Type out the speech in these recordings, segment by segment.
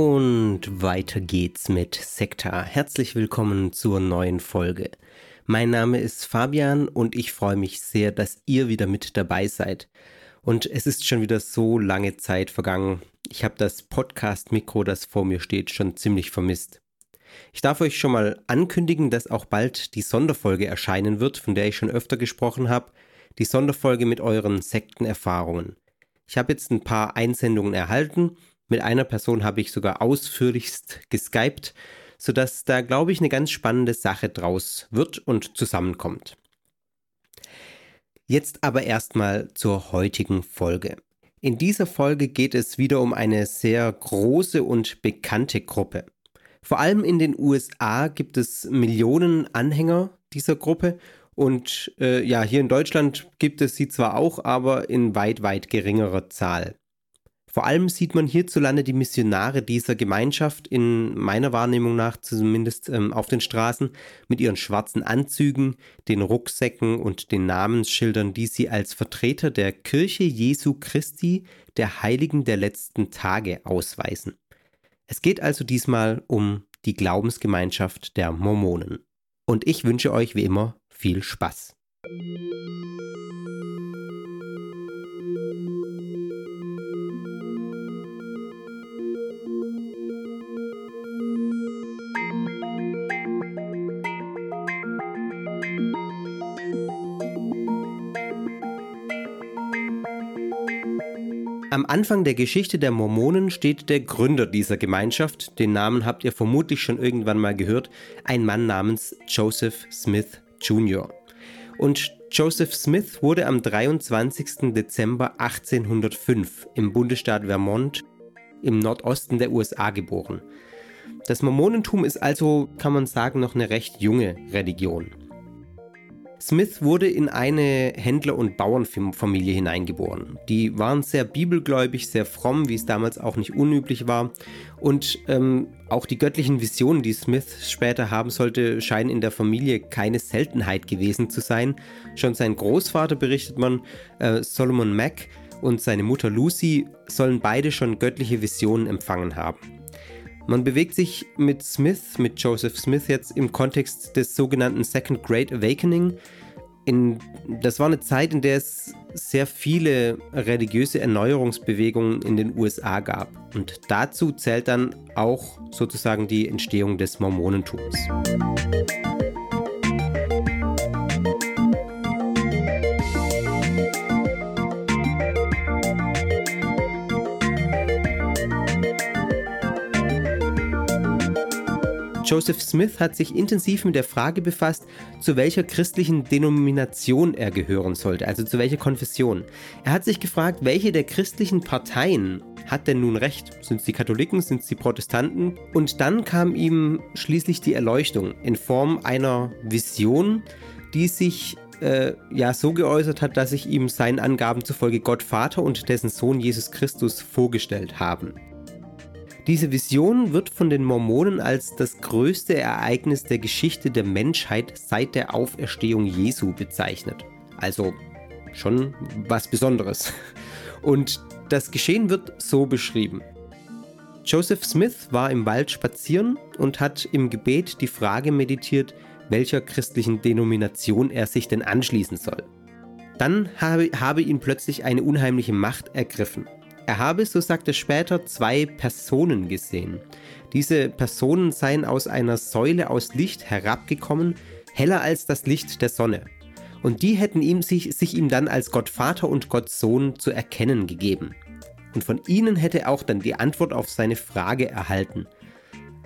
Und weiter geht's mit Sekta. Herzlich willkommen zur neuen Folge. Mein Name ist Fabian und ich freue mich sehr, dass ihr wieder mit dabei seid. Und es ist schon wieder so lange Zeit vergangen. Ich habe das Podcast-Mikro, das vor mir steht, schon ziemlich vermisst. Ich darf euch schon mal ankündigen, dass auch bald die Sonderfolge erscheinen wird, von der ich schon öfter gesprochen habe. Die Sonderfolge mit euren Sektenerfahrungen. Ich habe jetzt ein paar Einsendungen erhalten. Mit einer Person habe ich sogar ausführlichst geskypt, sodass da, glaube ich, eine ganz spannende Sache draus wird und zusammenkommt. Jetzt aber erstmal zur heutigen Folge. In dieser Folge geht es wieder um eine sehr große und bekannte Gruppe. Vor allem in den USA gibt es Millionen Anhänger dieser Gruppe und äh, ja, hier in Deutschland gibt es sie zwar auch, aber in weit, weit geringerer Zahl. Vor allem sieht man hierzulande die Missionare dieser Gemeinschaft in meiner Wahrnehmung nach zumindest ähm, auf den Straßen mit ihren schwarzen Anzügen, den Rucksäcken und den Namensschildern, die sie als Vertreter der Kirche Jesu Christi, der Heiligen der letzten Tage ausweisen. Es geht also diesmal um die Glaubensgemeinschaft der Mormonen. Und ich wünsche euch wie immer viel Spaß. Am Anfang der Geschichte der Mormonen steht der Gründer dieser Gemeinschaft, den Namen habt ihr vermutlich schon irgendwann mal gehört, ein Mann namens Joseph Smith Jr. Und Joseph Smith wurde am 23. Dezember 1805 im Bundesstaat Vermont im Nordosten der USA geboren. Das Mormonentum ist also, kann man sagen, noch eine recht junge Religion. Smith wurde in eine Händler- und Bauernfamilie hineingeboren. Die waren sehr bibelgläubig, sehr fromm, wie es damals auch nicht unüblich war. Und ähm, auch die göttlichen Visionen, die Smith später haben sollte, scheinen in der Familie keine Seltenheit gewesen zu sein. Schon sein Großvater, berichtet man, äh, Solomon Mack und seine Mutter Lucy sollen beide schon göttliche Visionen empfangen haben. Man bewegt sich mit Smith, mit Joseph Smith jetzt im Kontext des sogenannten Second Great Awakening. In, das war eine Zeit, in der es sehr viele religiöse Erneuerungsbewegungen in den USA gab. Und dazu zählt dann auch sozusagen die Entstehung des Mormonentums. Joseph Smith hat sich intensiv mit der Frage befasst, zu welcher christlichen Denomination er gehören sollte, also zu welcher Konfession. Er hat sich gefragt, welche der christlichen Parteien hat denn nun recht? Sind es die Katholiken, sind es die Protestanten? Und dann kam ihm schließlich die Erleuchtung in Form einer Vision, die sich äh, ja so geäußert hat, dass sich ihm seinen Angaben zufolge Gott Vater und dessen Sohn Jesus Christus vorgestellt haben. Diese Vision wird von den Mormonen als das größte Ereignis der Geschichte der Menschheit seit der Auferstehung Jesu bezeichnet. Also schon was Besonderes. Und das Geschehen wird so beschrieben. Joseph Smith war im Wald spazieren und hat im Gebet die Frage meditiert, welcher christlichen Denomination er sich denn anschließen soll. Dann habe, habe ihn plötzlich eine unheimliche Macht ergriffen. Er habe, so sagt er später, zwei Personen gesehen. Diese Personen seien aus einer Säule aus Licht herabgekommen, heller als das Licht der Sonne. Und die hätten ihm sich, sich ihm dann als Gott Vater und Gott Sohn zu erkennen gegeben. Und von ihnen hätte er auch dann die Antwort auf seine Frage erhalten.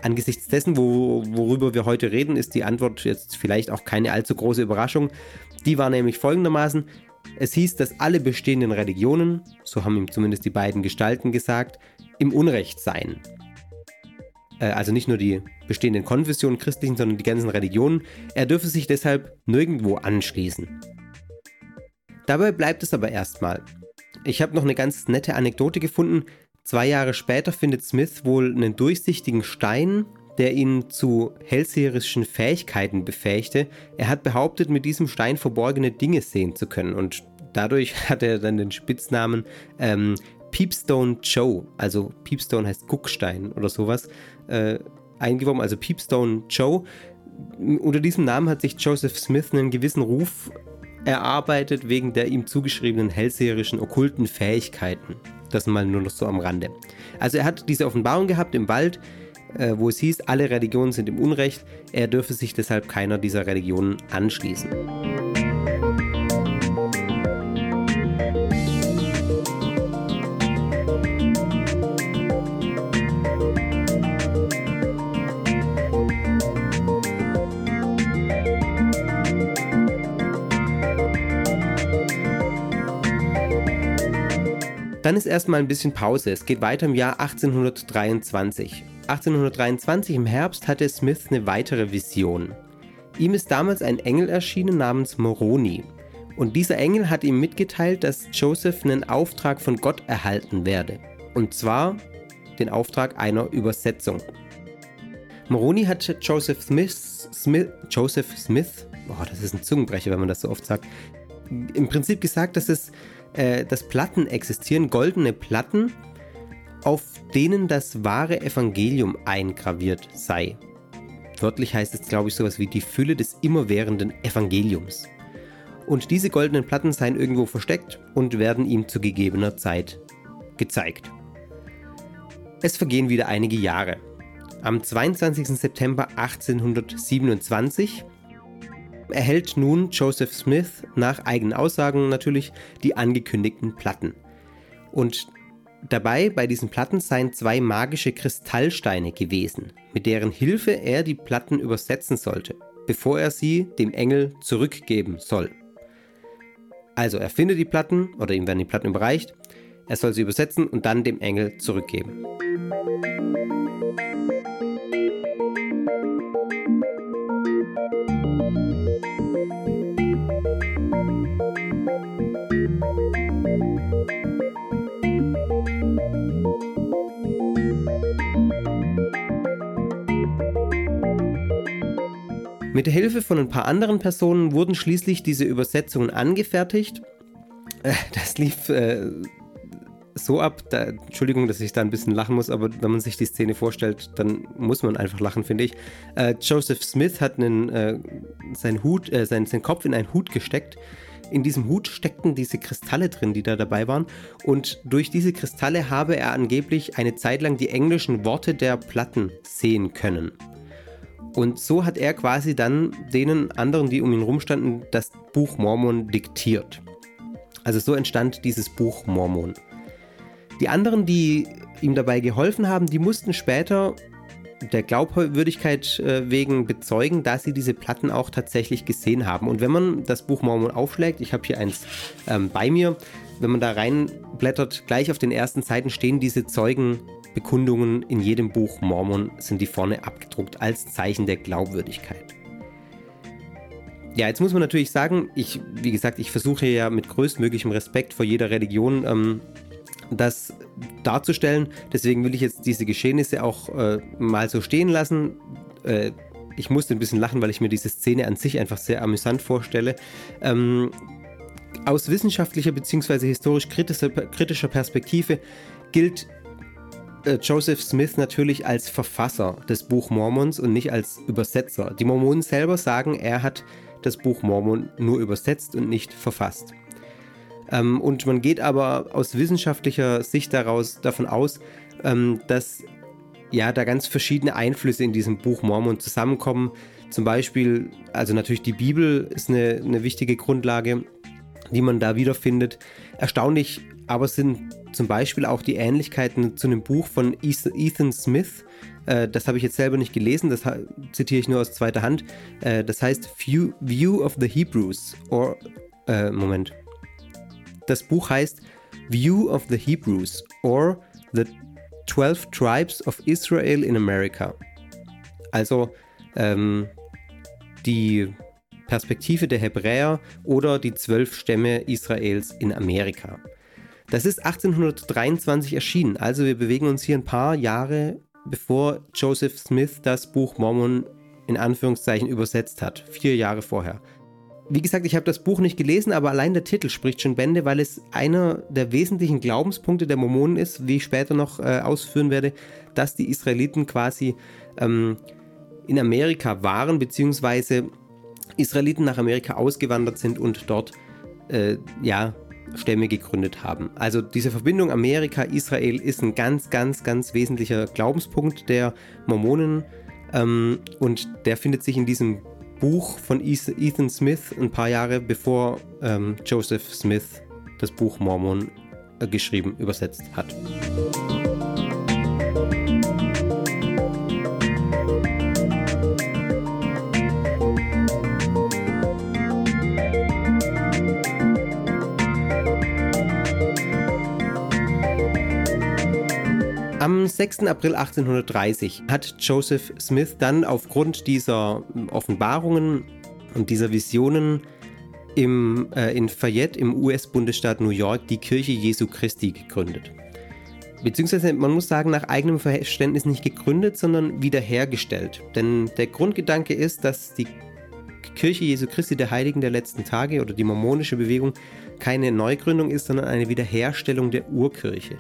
Angesichts dessen, wo, worüber wir heute reden, ist die Antwort jetzt vielleicht auch keine allzu große Überraschung. Die war nämlich folgendermaßen, es hieß, dass alle bestehenden Religionen, so haben ihm zumindest die beiden Gestalten gesagt, im Unrecht seien. Äh, also nicht nur die bestehenden Konfessionen christlichen, sondern die ganzen Religionen. Er dürfe sich deshalb nirgendwo anschließen. Dabei bleibt es aber erstmal. Ich habe noch eine ganz nette Anekdote gefunden, Zwei Jahre später findet Smith wohl einen durchsichtigen Stein, der ihn zu hellseherischen Fähigkeiten befähigte. Er hat behauptet, mit diesem Stein verborgene Dinge sehen zu können und dadurch hat er dann den Spitznamen ähm, Peepstone Joe, also Peepstone heißt Guckstein oder sowas, äh, eingeworben, also Peepstone Joe. Unter diesem Namen hat sich Joseph Smith einen gewissen Ruf erarbeitet wegen der ihm zugeschriebenen hellseherischen okkulten Fähigkeiten. Das mal nur noch so am Rande. Also er hat diese Offenbarung gehabt im Wald, wo es hieß, alle Religionen sind im Unrecht, er dürfe sich deshalb keiner dieser Religionen anschließen. Dann ist erstmal ein bisschen Pause. Es geht weiter im Jahr 1823. 1823 im Herbst hatte Smith eine weitere Vision. Ihm ist damals ein Engel erschienen namens Moroni. Und dieser Engel hat ihm mitgeteilt, dass Joseph einen Auftrag von Gott erhalten werde. Und zwar den Auftrag einer Übersetzung. Moroni hat Joseph Smith, Smith, Joseph Smith, oh, das ist ein Zungenbrecher, wenn man das so oft sagt, im Prinzip gesagt, dass es äh, dass Platten existieren, goldene Platten, auf denen das wahre Evangelium eingraviert sei. Wörtlich heißt es, glaube ich, sowas wie die Fülle des immerwährenden Evangeliums. Und diese goldenen Platten seien irgendwo versteckt und werden ihm zu gegebener Zeit gezeigt. Es vergehen wieder einige Jahre. Am 22. September 1827 erhält nun Joseph Smith nach eigenen Aussagen natürlich die angekündigten Platten. Und dabei bei diesen Platten seien zwei magische Kristallsteine gewesen, mit deren Hilfe er die Platten übersetzen sollte, bevor er sie dem Engel zurückgeben soll. Also er findet die Platten oder ihm werden die Platten überreicht, er soll sie übersetzen und dann dem Engel zurückgeben. Mit der Hilfe von ein paar anderen Personen wurden schließlich diese Übersetzungen angefertigt. Äh, das lief äh, so ab, da, Entschuldigung, dass ich da ein bisschen lachen muss, aber wenn man sich die Szene vorstellt, dann muss man einfach lachen, finde ich. Äh, Joseph Smith hat einen, äh, seinen, Hut, äh, seinen, seinen Kopf in einen Hut gesteckt. In diesem Hut steckten diese Kristalle drin, die da dabei waren. Und durch diese Kristalle habe er angeblich eine Zeit lang die englischen Worte der Platten sehen können. Und so hat er quasi dann denen anderen, die um ihn rumstanden, das Buch Mormon diktiert. Also so entstand dieses Buch Mormon. Die anderen, die ihm dabei geholfen haben, die mussten später der Glaubwürdigkeit äh, wegen bezeugen, dass sie diese Platten auch tatsächlich gesehen haben. Und wenn man das Buch Mormon aufschlägt, ich habe hier eins ähm, bei mir, wenn man da reinblättert, gleich auf den ersten Seiten stehen diese Zeugen Bekundungen in jedem Buch Mormon sind die vorne abgedruckt als Zeichen der Glaubwürdigkeit. Ja, jetzt muss man natürlich sagen, ich, wie gesagt, ich versuche ja mit größtmöglichem Respekt vor jeder Religion ähm, das darzustellen. Deswegen will ich jetzt diese Geschehnisse auch äh, mal so stehen lassen. Äh, ich musste ein bisschen lachen, weil ich mir diese Szene an sich einfach sehr amüsant vorstelle. Ähm, aus wissenschaftlicher bzw. historisch kritischer, kritischer Perspektive gilt äh, Joseph Smith natürlich als Verfasser des Buch Mormons und nicht als Übersetzer. Die Mormonen selber sagen, er hat das Buch Mormon nur übersetzt und nicht verfasst. Ähm, und man geht aber aus wissenschaftlicher Sicht daraus davon aus, ähm, dass ja da ganz verschiedene Einflüsse in diesem Buch Mormon zusammenkommen. Zum Beispiel, also natürlich die Bibel ist eine, eine wichtige Grundlage, die man da wiederfindet. Erstaunlich aber sind zum Beispiel auch die Ähnlichkeiten zu einem Buch von Ethan Smith. Äh, das habe ich jetzt selber nicht gelesen, das zitiere ich nur aus zweiter Hand. Äh, das heißt View, of the Hebrews. Or, äh, Moment. Das Buch heißt View of the Hebrews or The 12 Tribes of Israel in America. Also ähm, die Perspektive der Hebräer oder die zwölf Stämme Israels in Amerika. Das ist 1823 erschienen, also wir bewegen uns hier ein paar Jahre bevor Joseph Smith das Buch Mormon in Anführungszeichen übersetzt hat, vier Jahre vorher. Wie gesagt, ich habe das Buch nicht gelesen, aber allein der Titel spricht schon Bände, weil es einer der wesentlichen Glaubenspunkte der Mormonen ist, wie ich später noch äh, ausführen werde, dass die Israeliten quasi ähm, in Amerika waren, beziehungsweise Israeliten nach Amerika ausgewandert sind und dort äh, ja, Stämme gegründet haben. Also diese Verbindung Amerika-Israel ist ein ganz, ganz, ganz wesentlicher Glaubenspunkt der Mormonen ähm, und der findet sich in diesem Buch von Ethan Smith ein paar Jahre bevor ähm, Joseph Smith das Buch Mormon äh, geschrieben, übersetzt hat. Am 6. April 1830 hat Joseph Smith dann aufgrund dieser Offenbarungen und dieser Visionen im, äh, in Fayette im US-Bundesstaat New York die Kirche Jesu Christi gegründet. Beziehungsweise man muss sagen, nach eigenem Verständnis nicht gegründet, sondern wiederhergestellt. Denn der Grundgedanke ist, dass die Kirche Jesu Christi der Heiligen der letzten Tage oder die mormonische Bewegung keine Neugründung ist, sondern eine Wiederherstellung der Urkirche.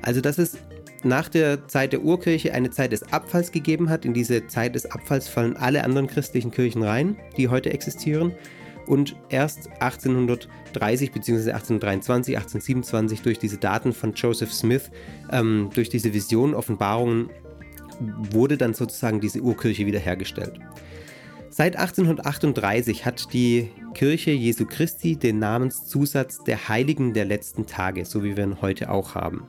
Also dass es nach der Zeit der Urkirche eine Zeit des Abfalls gegeben hat. In diese Zeit des Abfalls fallen alle anderen christlichen Kirchen rein, die heute existieren. Und erst 1830 bzw. 1823, 1827 durch diese Daten von Joseph Smith, ähm, durch diese Visionen, Offenbarungen, wurde dann sozusagen diese Urkirche wiederhergestellt. Seit 1838 hat die Kirche Jesu Christi den Namenszusatz der Heiligen der letzten Tage, so wie wir ihn heute auch haben.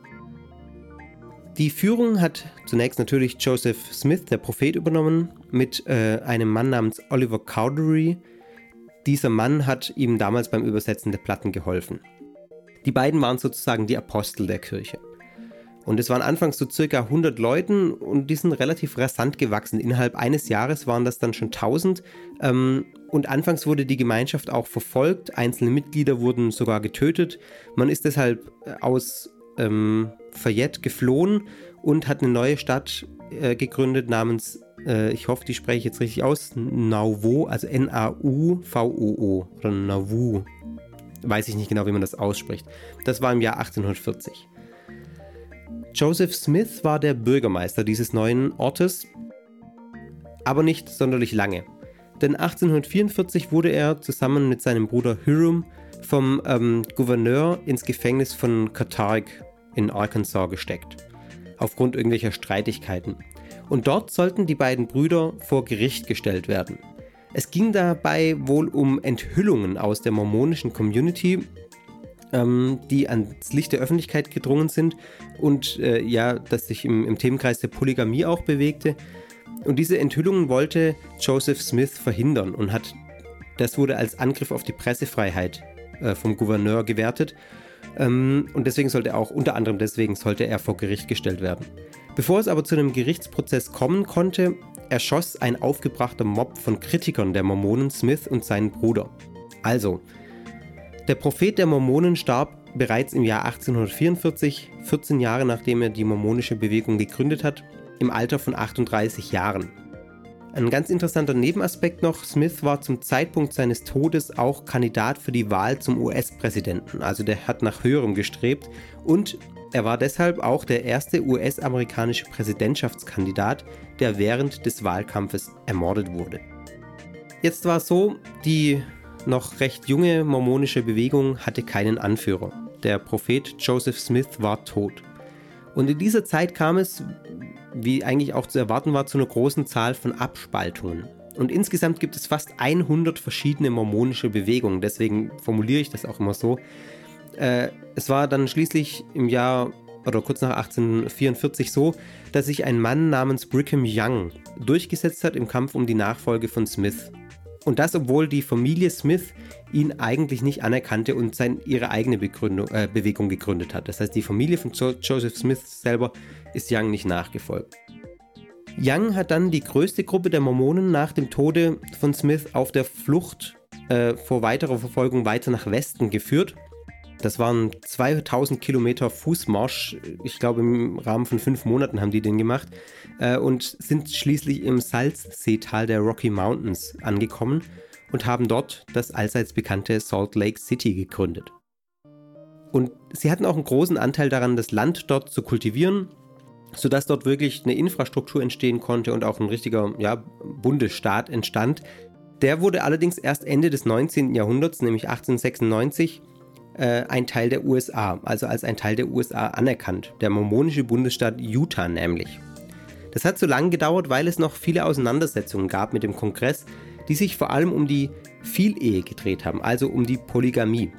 Die Führung hat zunächst natürlich Joseph Smith, der Prophet, übernommen, mit äh, einem Mann namens Oliver Cowdery. Dieser Mann hat ihm damals beim Übersetzen der Platten geholfen. Die beiden waren sozusagen die Apostel der Kirche. Und es waren anfangs so circa 100 Leuten und die sind relativ rasant gewachsen. Innerhalb eines Jahres waren das dann schon 1000. Ähm, und anfangs wurde die Gemeinschaft auch verfolgt. Einzelne Mitglieder wurden sogar getötet. Man ist deshalb äh, aus ähm, Fayette geflohen und hat eine neue Stadt äh, gegründet namens, äh, ich hoffe, die spreche ich jetzt richtig aus, Nauvoo, also N-A-U-V-O-O oder Nauvoo. Weiß ich nicht genau, wie man das ausspricht. Das war im Jahr 1840. Joseph Smith war der Bürgermeister dieses neuen Ortes, aber nicht sonderlich lange. Denn 1844 wurde er zusammen mit seinem Bruder Hiram vom ähm, Gouverneur ins Gefängnis von Cattarg in Arkansas gesteckt, aufgrund irgendwelcher Streitigkeiten. Und dort sollten die beiden Brüder vor Gericht gestellt werden. Es ging dabei wohl um Enthüllungen aus der mormonischen Community, ähm, die ans Licht der Öffentlichkeit gedrungen sind und äh, ja, das sich im, im Themenkreis der Polygamie auch bewegte. Und diese Enthüllungen wollte Joseph Smith verhindern und hat das wurde als Angriff auf die Pressefreiheit äh, vom Gouverneur gewertet und deswegen sollte er auch, unter anderem deswegen, sollte er vor Gericht gestellt werden. Bevor es aber zu einem Gerichtsprozess kommen konnte, erschoss ein aufgebrachter Mob von Kritikern der Mormonen Smith und seinen Bruder. Also, der Prophet der Mormonen starb bereits im Jahr 1844, 14 Jahre nachdem er die mormonische Bewegung gegründet hat, im Alter von 38 Jahren. Ein ganz interessanter Nebenaspekt noch, Smith war zum Zeitpunkt seines Todes auch Kandidat für die Wahl zum US-Präsidenten, also der hat nach höherem gestrebt und er war deshalb auch der erste US-amerikanische Präsidentschaftskandidat, der während des Wahlkampfes ermordet wurde. Jetzt war es so, die noch recht junge mormonische Bewegung hatte keinen Anführer. Der Prophet Joseph Smith war tot. Und in dieser Zeit kam es, wie eigentlich auch zu erwarten war, zu einer großen Zahl von Abspaltungen. Und insgesamt gibt es fast 100 verschiedene mormonische Bewegungen, deswegen formuliere ich das auch immer so. Äh, es war dann schließlich im Jahr oder kurz nach 1844 so, dass sich ein Mann namens Brigham Young durchgesetzt hat im Kampf um die Nachfolge von Smith. Und das, obwohl die Familie Smith ihn eigentlich nicht anerkannte und sein, ihre eigene äh, Bewegung gegründet hat. Das heißt, die Familie von jo Joseph Smith selber ist Young nicht nachgefolgt. Young hat dann die größte Gruppe der Mormonen nach dem Tode von Smith auf der Flucht äh, vor weiterer Verfolgung weiter nach Westen geführt das waren 2000 Kilometer Fußmarsch. Ich glaube, im Rahmen von fünf Monaten haben die den gemacht. Äh, und sind schließlich im Salzseetal der Rocky Mountains angekommen und haben dort das allseits bekannte Salt Lake City gegründet. Und sie hatten auch einen großen Anteil daran, das Land dort zu kultivieren, sodass dort wirklich eine Infrastruktur entstehen konnte und auch ein richtiger ja, Bundesstaat entstand. Der wurde allerdings erst Ende des 19. Jahrhunderts, nämlich 1896, äh, ein Teil der USA, also als ein Teil der USA anerkannt, der mormonische Bundesstaat Utah nämlich. Das hat so lange gedauert, weil es noch viele Auseinandersetzungen gab mit dem Kongress, die sich vor allem um die Vielehe gedreht haben, also um die Polygamie.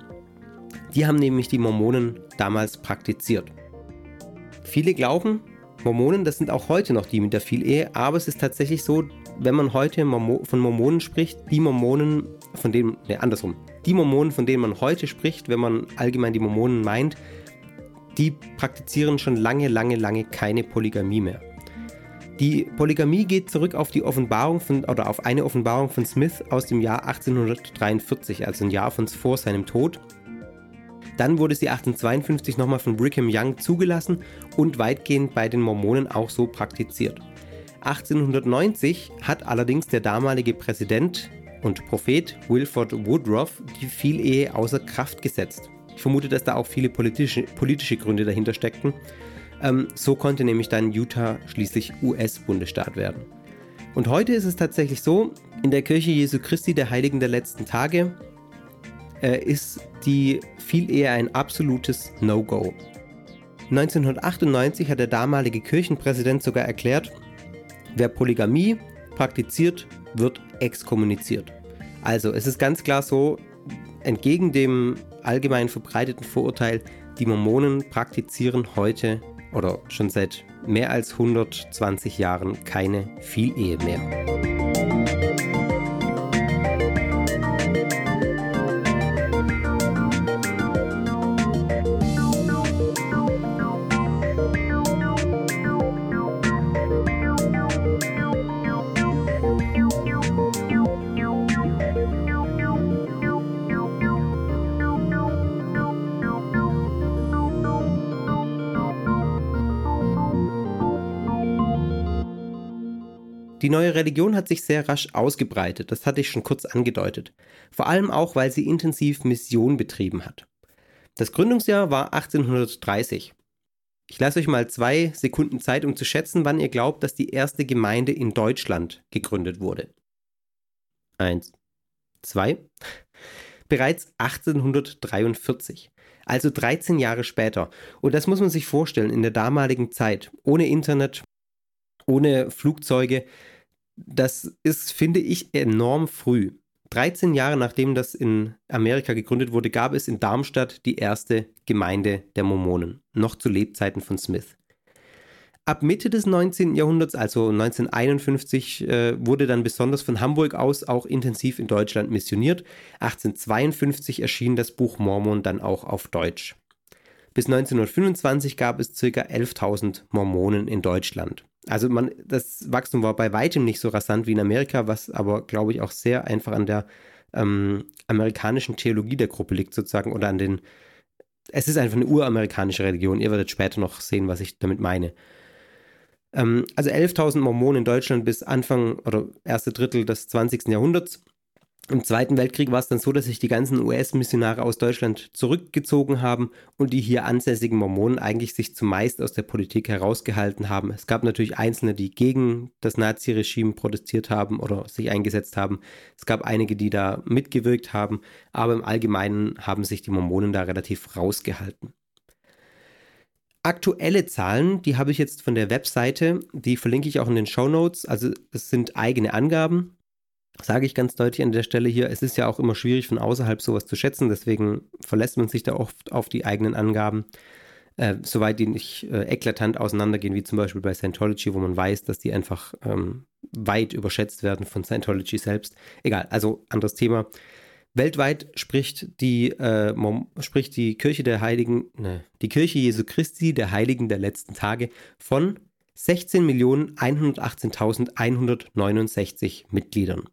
Die haben nämlich die Mormonen damals praktiziert. Viele glauben, Mormonen, das sind auch heute noch die mit der Vielehe, aber es ist tatsächlich so, wenn man heute von Mormonen spricht, die Mormonen, von denen, ne, andersrum, die Mormonen, von denen man heute spricht, wenn man allgemein die Mormonen meint, die praktizieren schon lange, lange, lange keine Polygamie mehr. Die Polygamie geht zurück auf die Offenbarung von, oder auf eine Offenbarung von Smith aus dem Jahr 1843, also ein Jahr von vor seinem Tod. Dann wurde sie 1852 nochmal von Brigham Young zugelassen und weitgehend bei den Mormonen auch so praktiziert. 1890 hat allerdings der damalige Präsident und Prophet Wilford Woodruff die Vielehe außer Kraft gesetzt. Ich vermute, dass da auch viele politische, politische Gründe dahinter steckten. Ähm, so konnte nämlich dann Utah schließlich US-Bundesstaat werden. Und heute ist es tatsächlich so, in der Kirche Jesu Christi der Heiligen der letzten Tage äh, ist die Vielehe ein absolutes No-Go. 1998 hat der damalige Kirchenpräsident sogar erklärt, wer Polygamie praktiziert, wird exkommuniziert. Also es ist ganz klar so, entgegen dem allgemein verbreiteten Vorurteil, die Mormonen praktizieren heute oder schon seit mehr als 120 Jahren keine Vielehe mehr. Die neue Religion hat sich sehr rasch ausgebreitet, das hatte ich schon kurz angedeutet. Vor allem auch, weil sie intensiv Mission betrieben hat. Das Gründungsjahr war 1830. Ich lasse euch mal zwei Sekunden Zeit, um zu schätzen, wann ihr glaubt, dass die erste Gemeinde in Deutschland gegründet wurde. Eins, zwei. Bereits 1843 also 13 Jahre später. Und das muss man sich vorstellen, in der damaligen Zeit, ohne Internet, ohne Flugzeuge, das ist, finde ich, enorm früh. 13 Jahre nachdem das in Amerika gegründet wurde, gab es in Darmstadt die erste Gemeinde der Mormonen, noch zu Lebzeiten von Smith. Ab Mitte des 19. Jahrhunderts, also 1951, äh, wurde dann besonders von Hamburg aus auch intensiv in Deutschland missioniert. 1852 erschien das Buch Mormon dann auch auf Deutsch. Bis 1925 gab es ca. 11.000 Mormonen in Deutschland. Also man, das Wachstum war bei weitem nicht so rasant wie in Amerika, was aber, glaube ich, auch sehr einfach an der ähm, amerikanischen Theologie der Gruppe liegt, sozusagen, oder an den. Es ist einfach eine uramerikanische Religion. Ihr werdet später noch sehen, was ich damit meine. Ähm, also 11.000 Mormonen in Deutschland bis Anfang oder erste Drittel des 20. Jahrhunderts. Im Zweiten Weltkrieg war es dann so, dass sich die ganzen US-Missionare aus Deutschland zurückgezogen haben und die hier ansässigen Mormonen eigentlich sich zumeist aus der Politik herausgehalten haben. Es gab natürlich Einzelne, die gegen das Nazi-Regime protestiert haben oder sich eingesetzt haben. Es gab einige, die da mitgewirkt haben, aber im Allgemeinen haben sich die Mormonen da relativ rausgehalten. Aktuelle Zahlen, die habe ich jetzt von der Webseite, die verlinke ich auch in den Show Notes. Also es sind eigene Angaben sage ich ganz deutlich an der Stelle hier, es ist ja auch immer schwierig von außerhalb sowas zu schätzen, deswegen verlässt man sich da oft auf die eigenen Angaben, äh, soweit die nicht äh, eklatant auseinandergehen, wie zum Beispiel bei Scientology, wo man weiß, dass die einfach ähm, weit überschätzt werden von Scientology selbst. Egal, also anderes Thema. Weltweit spricht die, äh, spricht die Kirche der Heiligen, ne, die Kirche Jesu Christi der Heiligen der letzten Tage von 16.118.169 Mitgliedern.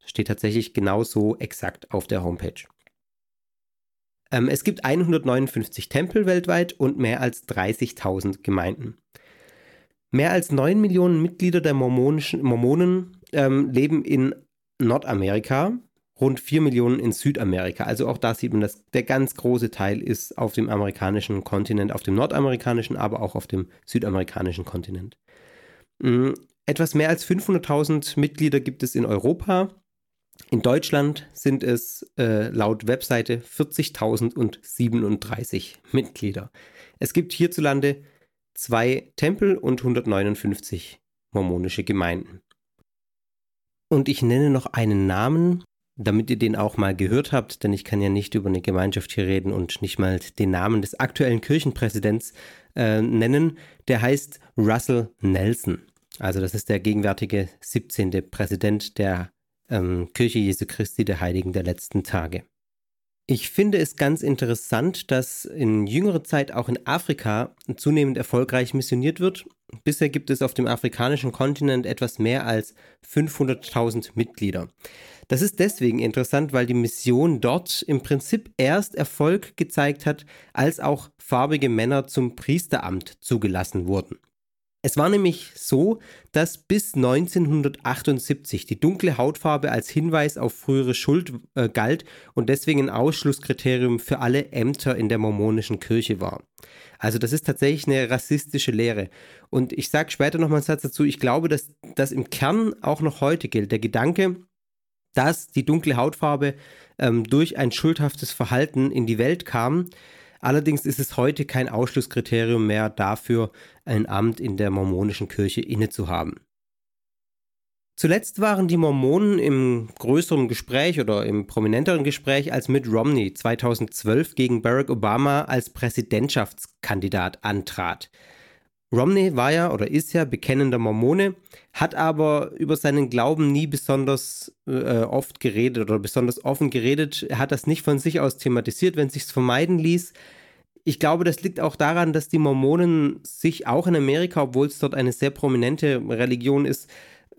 Das steht tatsächlich genauso exakt auf der Homepage. Ähm, es gibt 159 Tempel weltweit und mehr als 30.000 Gemeinden. Mehr als 9 Millionen Mitglieder der Mormonen ähm, leben in Nordamerika, rund 4 Millionen in Südamerika. Also auch da sieht man, dass der ganz große Teil ist auf dem amerikanischen Kontinent, auf dem nordamerikanischen, aber auch auf dem südamerikanischen Kontinent. Mm, etwas mehr als 500.000 Mitglieder gibt es in Europa. In Deutschland sind es äh, laut Webseite 40.037 Mitglieder. Es gibt hierzulande zwei Tempel und 159 mormonische Gemeinden. Und ich nenne noch einen Namen, damit ihr den auch mal gehört habt, denn ich kann ja nicht über eine Gemeinschaft hier reden und nicht mal den Namen des aktuellen Kirchenpräsidents äh, nennen. Der heißt Russell Nelson. Also das ist der gegenwärtige 17. Präsident der ähm, Kirche Jesu Christi der Heiligen der letzten Tage. Ich finde es ganz interessant, dass in jüngerer Zeit auch in Afrika zunehmend erfolgreich missioniert wird. Bisher gibt es auf dem afrikanischen Kontinent etwas mehr als 500.000 Mitglieder. Das ist deswegen interessant, weil die Mission dort im Prinzip erst Erfolg gezeigt hat, als auch farbige Männer zum Priesteramt zugelassen wurden. Es war nämlich so, dass bis 1978 die dunkle Hautfarbe als Hinweis auf frühere Schuld äh, galt und deswegen ein Ausschlusskriterium für alle Ämter in der mormonischen Kirche war. Also das ist tatsächlich eine rassistische Lehre. Und ich sage später nochmal einen Satz dazu, ich glaube, dass das im Kern auch noch heute gilt. Der Gedanke, dass die dunkle Hautfarbe ähm, durch ein schuldhaftes Verhalten in die Welt kam. Allerdings ist es heute kein Ausschlusskriterium mehr dafür, ein Amt in der mormonischen Kirche innezuhaben. Zuletzt waren die Mormonen im größeren Gespräch oder im prominenteren Gespräch, als Mitt Romney 2012 gegen Barack Obama als Präsidentschaftskandidat antrat. Romney war ja oder ist ja bekennender Mormone, hat aber über seinen Glauben nie besonders äh, oft geredet oder besonders offen geredet. Er hat das nicht von sich aus thematisiert, wenn es sich vermeiden ließ. Ich glaube, das liegt auch daran, dass die Mormonen sich auch in Amerika, obwohl es dort eine sehr prominente Religion ist,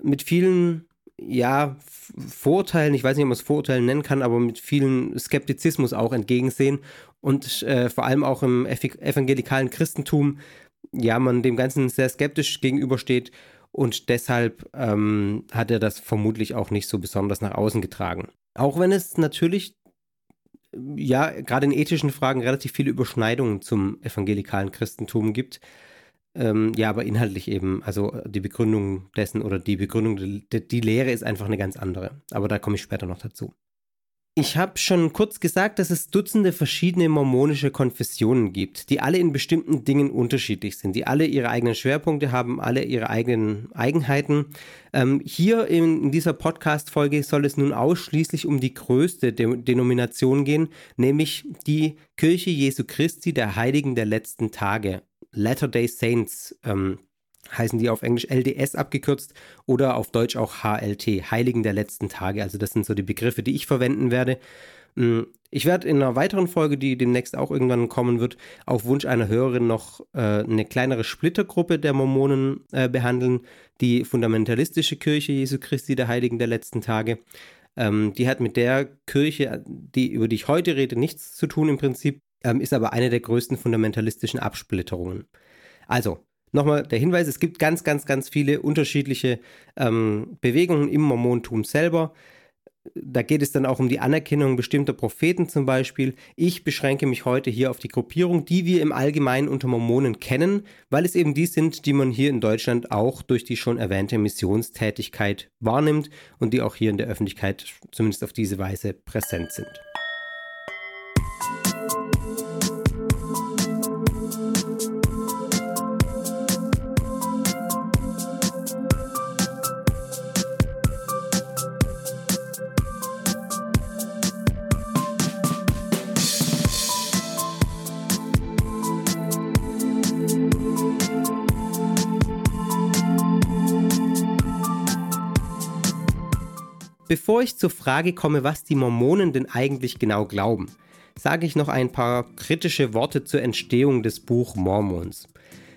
mit vielen ja, Vorurteilen, ich weiß nicht, ob man es Vorurteilen nennen kann, aber mit vielen Skeptizismus auch entgegensehen und äh, vor allem auch im evangelikalen Christentum ja, man dem Ganzen sehr skeptisch gegenübersteht und deshalb ähm, hat er das vermutlich auch nicht so besonders nach außen getragen. Auch wenn es natürlich, ja, gerade in ethischen Fragen relativ viele Überschneidungen zum evangelikalen Christentum gibt. Ähm, ja, aber inhaltlich eben, also die Begründung dessen oder die Begründung, die, die Lehre ist einfach eine ganz andere. Aber da komme ich später noch dazu. Ich habe schon kurz gesagt, dass es Dutzende verschiedene mormonische Konfessionen gibt, die alle in bestimmten Dingen unterschiedlich sind, die alle ihre eigenen Schwerpunkte haben, alle ihre eigenen Eigenheiten. Ähm, hier in, in dieser Podcast-Folge soll es nun ausschließlich um die größte De Denomination gehen, nämlich die Kirche Jesu Christi der Heiligen der letzten Tage, Latter-day Saints. Ähm, heißen die auf Englisch LDS abgekürzt oder auf Deutsch auch HLT, Heiligen der letzten Tage. Also das sind so die Begriffe, die ich verwenden werde. Mm, ich werde in einer weiteren Folge, die demnächst auch irgendwann kommen wird, auf Wunsch einer Hörerin noch äh, eine kleinere Splittergruppe der Mormonen äh, behandeln, die fundamentalistische Kirche Jesu Christi der Heiligen der letzten Tage. Ähm, die hat mit der Kirche, die, über die ich heute rede, nichts zu tun im Prinzip, ähm, ist aber eine der größten fundamentalistischen Absplitterungen. Also, Nochmal der Hinweis, es gibt ganz, ganz, ganz viele unterschiedliche ähm, Bewegungen im Mormontum selber. Da geht es dann auch um die Anerkennung bestimmter Propheten zum Beispiel. Ich beschränke mich heute hier auf die Gruppierung, die wir im Allgemeinen unter Mormonen kennen, weil es eben die sind, die man hier in Deutschland auch durch die schon erwähnte Missionstätigkeit wahrnimmt und die auch hier in der Öffentlichkeit zumindest auf diese Weise präsent sind. Bevor ich zur Frage komme, was die Mormonen denn eigentlich genau glauben, sage ich noch ein paar kritische Worte zur Entstehung des Buch Mormons.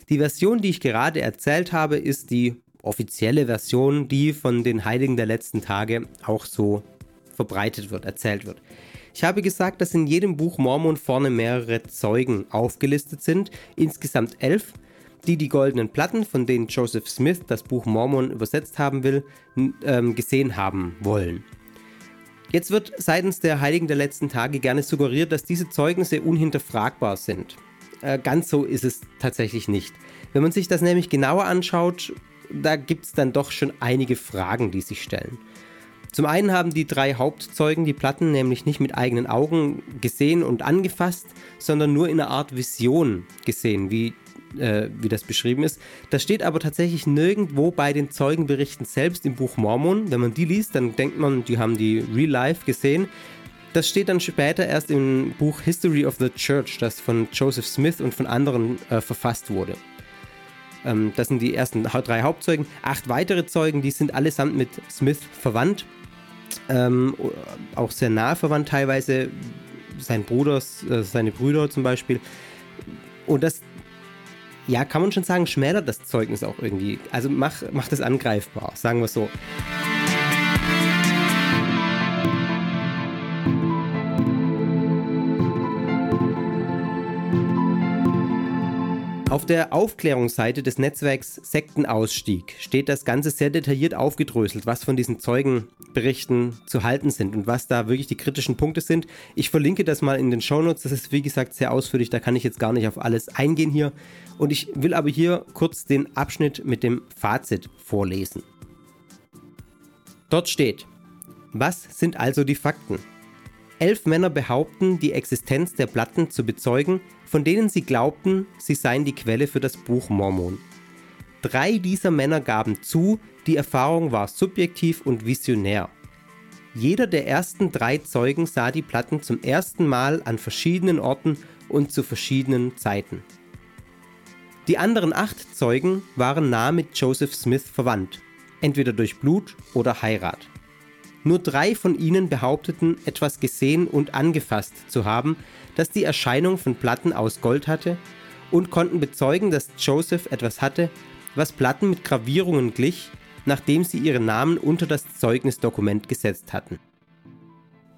Die Version, die ich gerade erzählt habe, ist die offizielle Version, die von den Heiligen der letzten Tage auch so verbreitet wird, erzählt wird. Ich habe gesagt, dass in jedem Buch Mormon vorne mehrere Zeugen aufgelistet sind, insgesamt elf, die die goldenen Platten, von denen Joseph Smith das Buch Mormon übersetzt haben will, ähm, gesehen haben wollen. Jetzt wird seitens der Heiligen der letzten Tage gerne suggeriert, dass diese Zeugnisse unhinterfragbar sind. Äh, ganz so ist es tatsächlich nicht. Wenn man sich das nämlich genauer anschaut, da gibt es dann doch schon einige Fragen, die sich stellen. Zum einen haben die drei Hauptzeugen die Platten nämlich nicht mit eigenen Augen gesehen und angefasst, sondern nur in einer Art Vision gesehen, wie äh, wie das beschrieben ist. Das steht aber tatsächlich nirgendwo bei den Zeugenberichten selbst im Buch Mormon. Wenn man die liest, dann denkt man, die haben die real life gesehen. Das steht dann später erst im Buch History of the Church, das von Joseph Smith und von anderen äh, verfasst wurde. Ähm, das sind die ersten drei Hauptzeugen. Acht weitere Zeugen, die sind allesamt mit Smith verwandt. Ähm, auch sehr nah verwandt teilweise. Sein Bruder, äh, seine Brüder zum Beispiel. Und das ja, kann man schon sagen, schmälert das Zeugnis auch irgendwie. Also macht mach es angreifbar, sagen wir es so. Auf der Aufklärungsseite des Netzwerks Sektenausstieg steht das Ganze sehr detailliert aufgedröselt, was von diesen Zeugenberichten zu halten sind und was da wirklich die kritischen Punkte sind. Ich verlinke das mal in den Shownotes, das ist wie gesagt sehr ausführlich, da kann ich jetzt gar nicht auf alles eingehen hier. Und ich will aber hier kurz den Abschnitt mit dem Fazit vorlesen. Dort steht, was sind also die Fakten? Elf Männer behaupten, die Existenz der Platten zu bezeugen, von denen sie glaubten, sie seien die Quelle für das Buch Mormon. Drei dieser Männer gaben zu, die Erfahrung war subjektiv und visionär. Jeder der ersten drei Zeugen sah die Platten zum ersten Mal an verschiedenen Orten und zu verschiedenen Zeiten. Die anderen acht Zeugen waren nah mit Joseph Smith verwandt, entweder durch Blut oder Heirat. Nur drei von ihnen behaupteten, etwas gesehen und angefasst zu haben, das die Erscheinung von Platten aus Gold hatte, und konnten bezeugen, dass Joseph etwas hatte, was Platten mit Gravierungen glich, nachdem sie ihre Namen unter das Zeugnisdokument gesetzt hatten.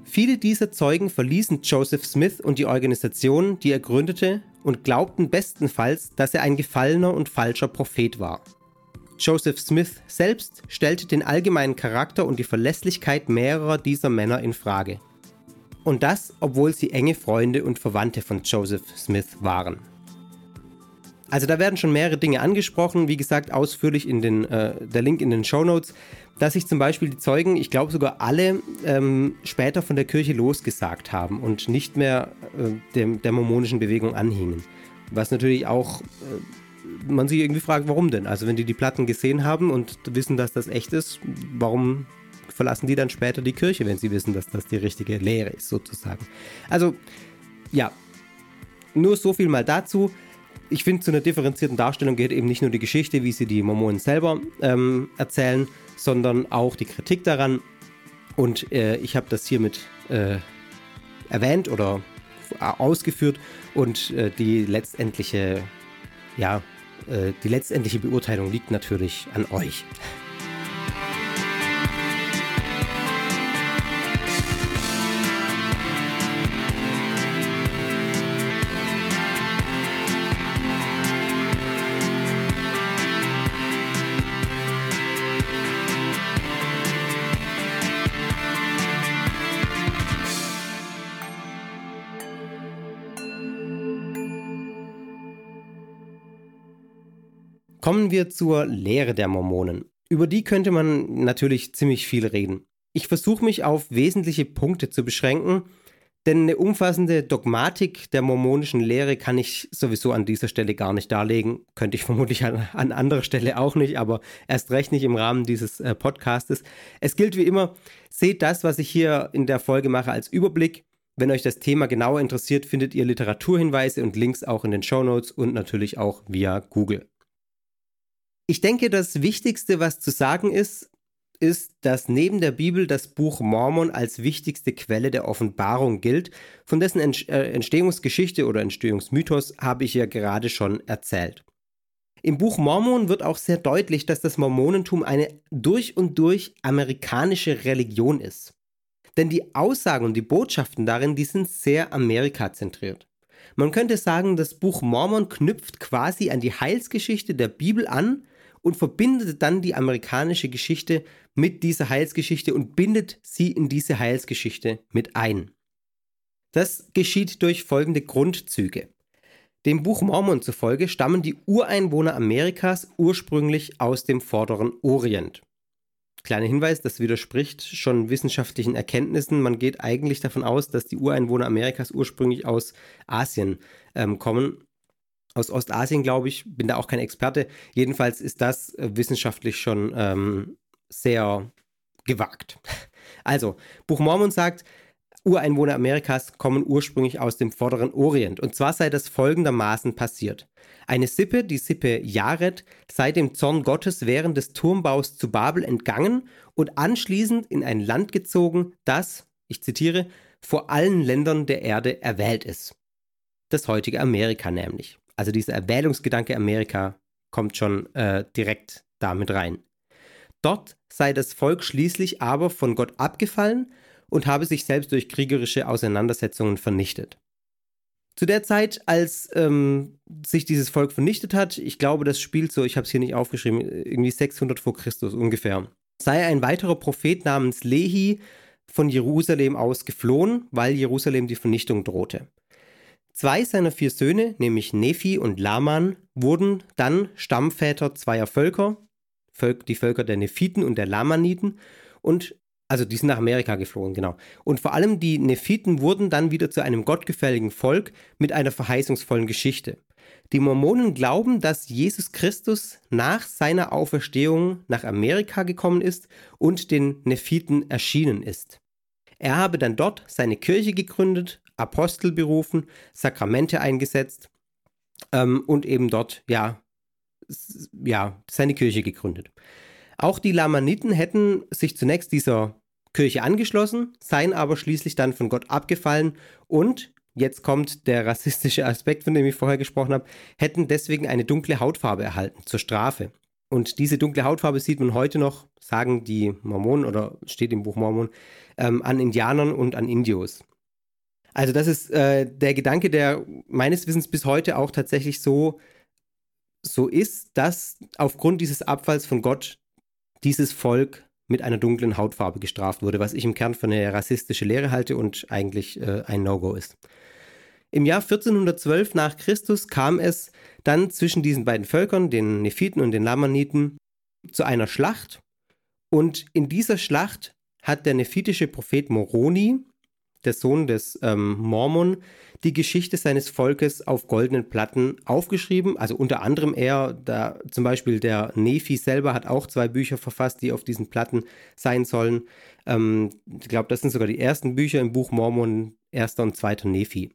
Viele dieser Zeugen verließen Joseph Smith und die Organisation, die er gründete, und glaubten bestenfalls, dass er ein gefallener und falscher Prophet war. Joseph Smith selbst stellte den allgemeinen Charakter und die Verlässlichkeit mehrerer dieser Männer in Frage. Und das, obwohl sie enge Freunde und Verwandte von Joseph Smith waren. Also da werden schon mehrere Dinge angesprochen, wie gesagt, ausführlich in den, äh, der Link in den Show Notes, dass sich zum Beispiel die Zeugen, ich glaube sogar alle, ähm, später von der Kirche losgesagt haben und nicht mehr äh, dem, der mormonischen Bewegung anhingen. Was natürlich auch äh, man sich irgendwie fragt, warum denn? Also wenn die die Platten gesehen haben und wissen, dass das echt ist, warum verlassen die dann später die Kirche, wenn sie wissen, dass das die richtige Lehre ist, sozusagen? Also, ja, nur so viel mal dazu. Ich finde, zu einer differenzierten Darstellung gehört eben nicht nur die Geschichte, wie sie die Mormonen selber ähm, erzählen, sondern auch die Kritik daran. Und äh, ich habe das hiermit äh, erwähnt oder ausgeführt und äh, die letztendliche ja, die letztendliche Beurteilung liegt natürlich an euch. Kommen wir zur Lehre der Mormonen. Über die könnte man natürlich ziemlich viel reden. Ich versuche mich auf wesentliche Punkte zu beschränken, denn eine umfassende Dogmatik der mormonischen Lehre kann ich sowieso an dieser Stelle gar nicht darlegen. Könnte ich vermutlich an, an anderer Stelle auch nicht, aber erst recht nicht im Rahmen dieses äh, Podcastes. Es gilt wie immer, seht das, was ich hier in der Folge mache, als Überblick. Wenn euch das Thema genauer interessiert, findet ihr Literaturhinweise und Links auch in den Show Notes und natürlich auch via Google. Ich denke, das Wichtigste, was zu sagen ist, ist, dass neben der Bibel das Buch Mormon als wichtigste Quelle der Offenbarung gilt, von dessen äh, Entstehungsgeschichte oder Entstehungsmythos habe ich ja gerade schon erzählt. Im Buch Mormon wird auch sehr deutlich, dass das Mormonentum eine durch und durch amerikanische Religion ist. Denn die Aussagen und die Botschaften darin, die sind sehr amerikazentriert. Man könnte sagen, das Buch Mormon knüpft quasi an die Heilsgeschichte der Bibel an und verbindet dann die amerikanische Geschichte mit dieser Heilsgeschichte und bindet sie in diese Heilsgeschichte mit ein. Das geschieht durch folgende Grundzüge. Dem Buch Mormon zufolge stammen die Ureinwohner Amerikas ursprünglich aus dem vorderen Orient. Kleiner Hinweis, das widerspricht schon wissenschaftlichen Erkenntnissen. Man geht eigentlich davon aus, dass die Ureinwohner Amerikas ursprünglich aus Asien ähm, kommen aus Ostasien, glaube ich. Bin da auch kein Experte. Jedenfalls ist das äh, wissenschaftlich schon ähm, sehr gewagt. Also, Buch Mormon sagt, Ureinwohner Amerikas kommen ursprünglich aus dem vorderen Orient. Und zwar sei das folgendermaßen passiert. Eine Sippe, die Sippe Jared, sei dem Zorn Gottes während des Turmbaus zu Babel entgangen und anschließend in ein Land gezogen, das, ich zitiere, vor allen Ländern der Erde erwählt ist. Das heutige Amerika nämlich. Also dieser Erwählungsgedanke Amerika kommt schon äh, direkt damit rein. Dort sei das Volk schließlich aber von Gott abgefallen und habe sich selbst durch kriegerische Auseinandersetzungen vernichtet. Zu der Zeit, als ähm, sich dieses Volk vernichtet hat, ich glaube, das spielt so, ich habe es hier nicht aufgeschrieben, irgendwie 600 vor Christus ungefähr, sei ein weiterer Prophet namens Lehi von Jerusalem aus geflohen, weil Jerusalem die Vernichtung drohte. Zwei seiner vier Söhne, nämlich Nephi und Laman, wurden dann Stammväter zweier Völker, die Völker der Nephiten und der Lamaniten, und also die sind nach Amerika geflohen, genau. Und vor allem die Nephiten wurden dann wieder zu einem gottgefälligen Volk mit einer verheißungsvollen Geschichte. Die Mormonen glauben, dass Jesus Christus nach seiner Auferstehung nach Amerika gekommen ist und den Nephiten erschienen ist. Er habe dann dort seine Kirche gegründet, Apostel berufen, Sakramente eingesetzt ähm, und eben dort, ja, ja, seine Kirche gegründet. Auch die Lamaniten hätten sich zunächst dieser Kirche angeschlossen, seien aber schließlich dann von Gott abgefallen und, jetzt kommt der rassistische Aspekt, von dem ich vorher gesprochen habe, hätten deswegen eine dunkle Hautfarbe erhalten zur Strafe. Und diese dunkle Hautfarbe sieht man heute noch, sagen die Mormonen oder steht im Buch Mormon, ähm, an Indianern und an Indios. Also das ist äh, der Gedanke, der meines Wissens bis heute auch tatsächlich so, so ist, dass aufgrund dieses Abfalls von Gott dieses Volk mit einer dunklen Hautfarbe gestraft wurde, was ich im Kern für eine rassistische Lehre halte und eigentlich äh, ein No-Go ist. Im Jahr 1412 nach Christus kam es dann zwischen diesen beiden Völkern, den Nephiten und den Lamaniten, zu einer Schlacht. Und in dieser Schlacht hat der nephitische Prophet Moroni der Sohn des ähm, Mormon, die Geschichte seines Volkes auf goldenen Platten aufgeschrieben. Also unter anderem er, da zum Beispiel der Nephi selber hat auch zwei Bücher verfasst, die auf diesen Platten sein sollen. Ähm, ich glaube, das sind sogar die ersten Bücher im Buch Mormon, erster und zweiter Nephi.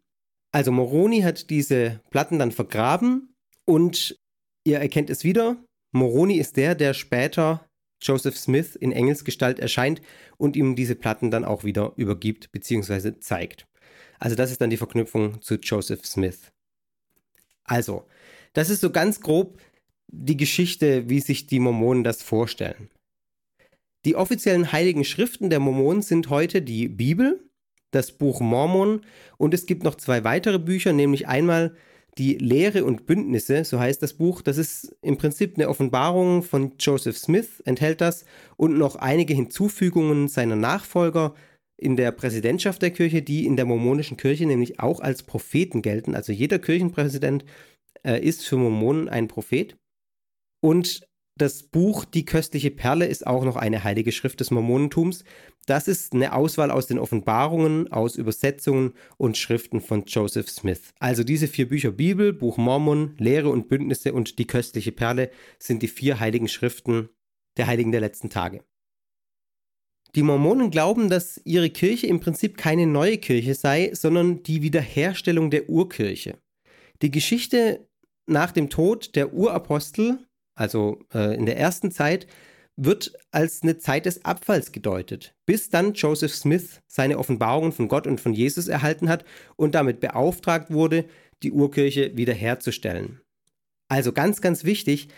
Also Moroni hat diese Platten dann vergraben und ihr erkennt es wieder. Moroni ist der, der später Joseph Smith in Engelsgestalt erscheint und ihm diese Platten dann auch wieder übergibt bzw. zeigt. Also das ist dann die Verknüpfung zu Joseph Smith. Also, das ist so ganz grob die Geschichte, wie sich die Mormonen das vorstellen. Die offiziellen heiligen Schriften der Mormonen sind heute die Bibel, das Buch Mormon und es gibt noch zwei weitere Bücher, nämlich einmal die Lehre und Bündnisse, so heißt das Buch, das ist im Prinzip eine Offenbarung von Joseph Smith, enthält das und noch einige Hinzufügungen seiner Nachfolger in der Präsidentschaft der Kirche, die in der mormonischen Kirche nämlich auch als Propheten gelten. Also jeder Kirchenpräsident äh, ist für Mormonen ein Prophet. Und das Buch Die köstliche Perle ist auch noch eine heilige Schrift des Mormonentums. Das ist eine Auswahl aus den Offenbarungen, aus Übersetzungen und Schriften von Joseph Smith. Also diese vier Bücher Bibel, Buch Mormon, Lehre und Bündnisse und Die köstliche Perle sind die vier heiligen Schriften der Heiligen der letzten Tage. Die Mormonen glauben, dass ihre Kirche im Prinzip keine neue Kirche sei, sondern die Wiederherstellung der Urkirche. Die Geschichte nach dem Tod der Urapostel also äh, in der ersten Zeit, wird als eine Zeit des Abfalls gedeutet, bis dann Joseph Smith seine Offenbarungen von Gott und von Jesus erhalten hat und damit beauftragt wurde, die Urkirche wiederherzustellen. Also ganz, ganz wichtig,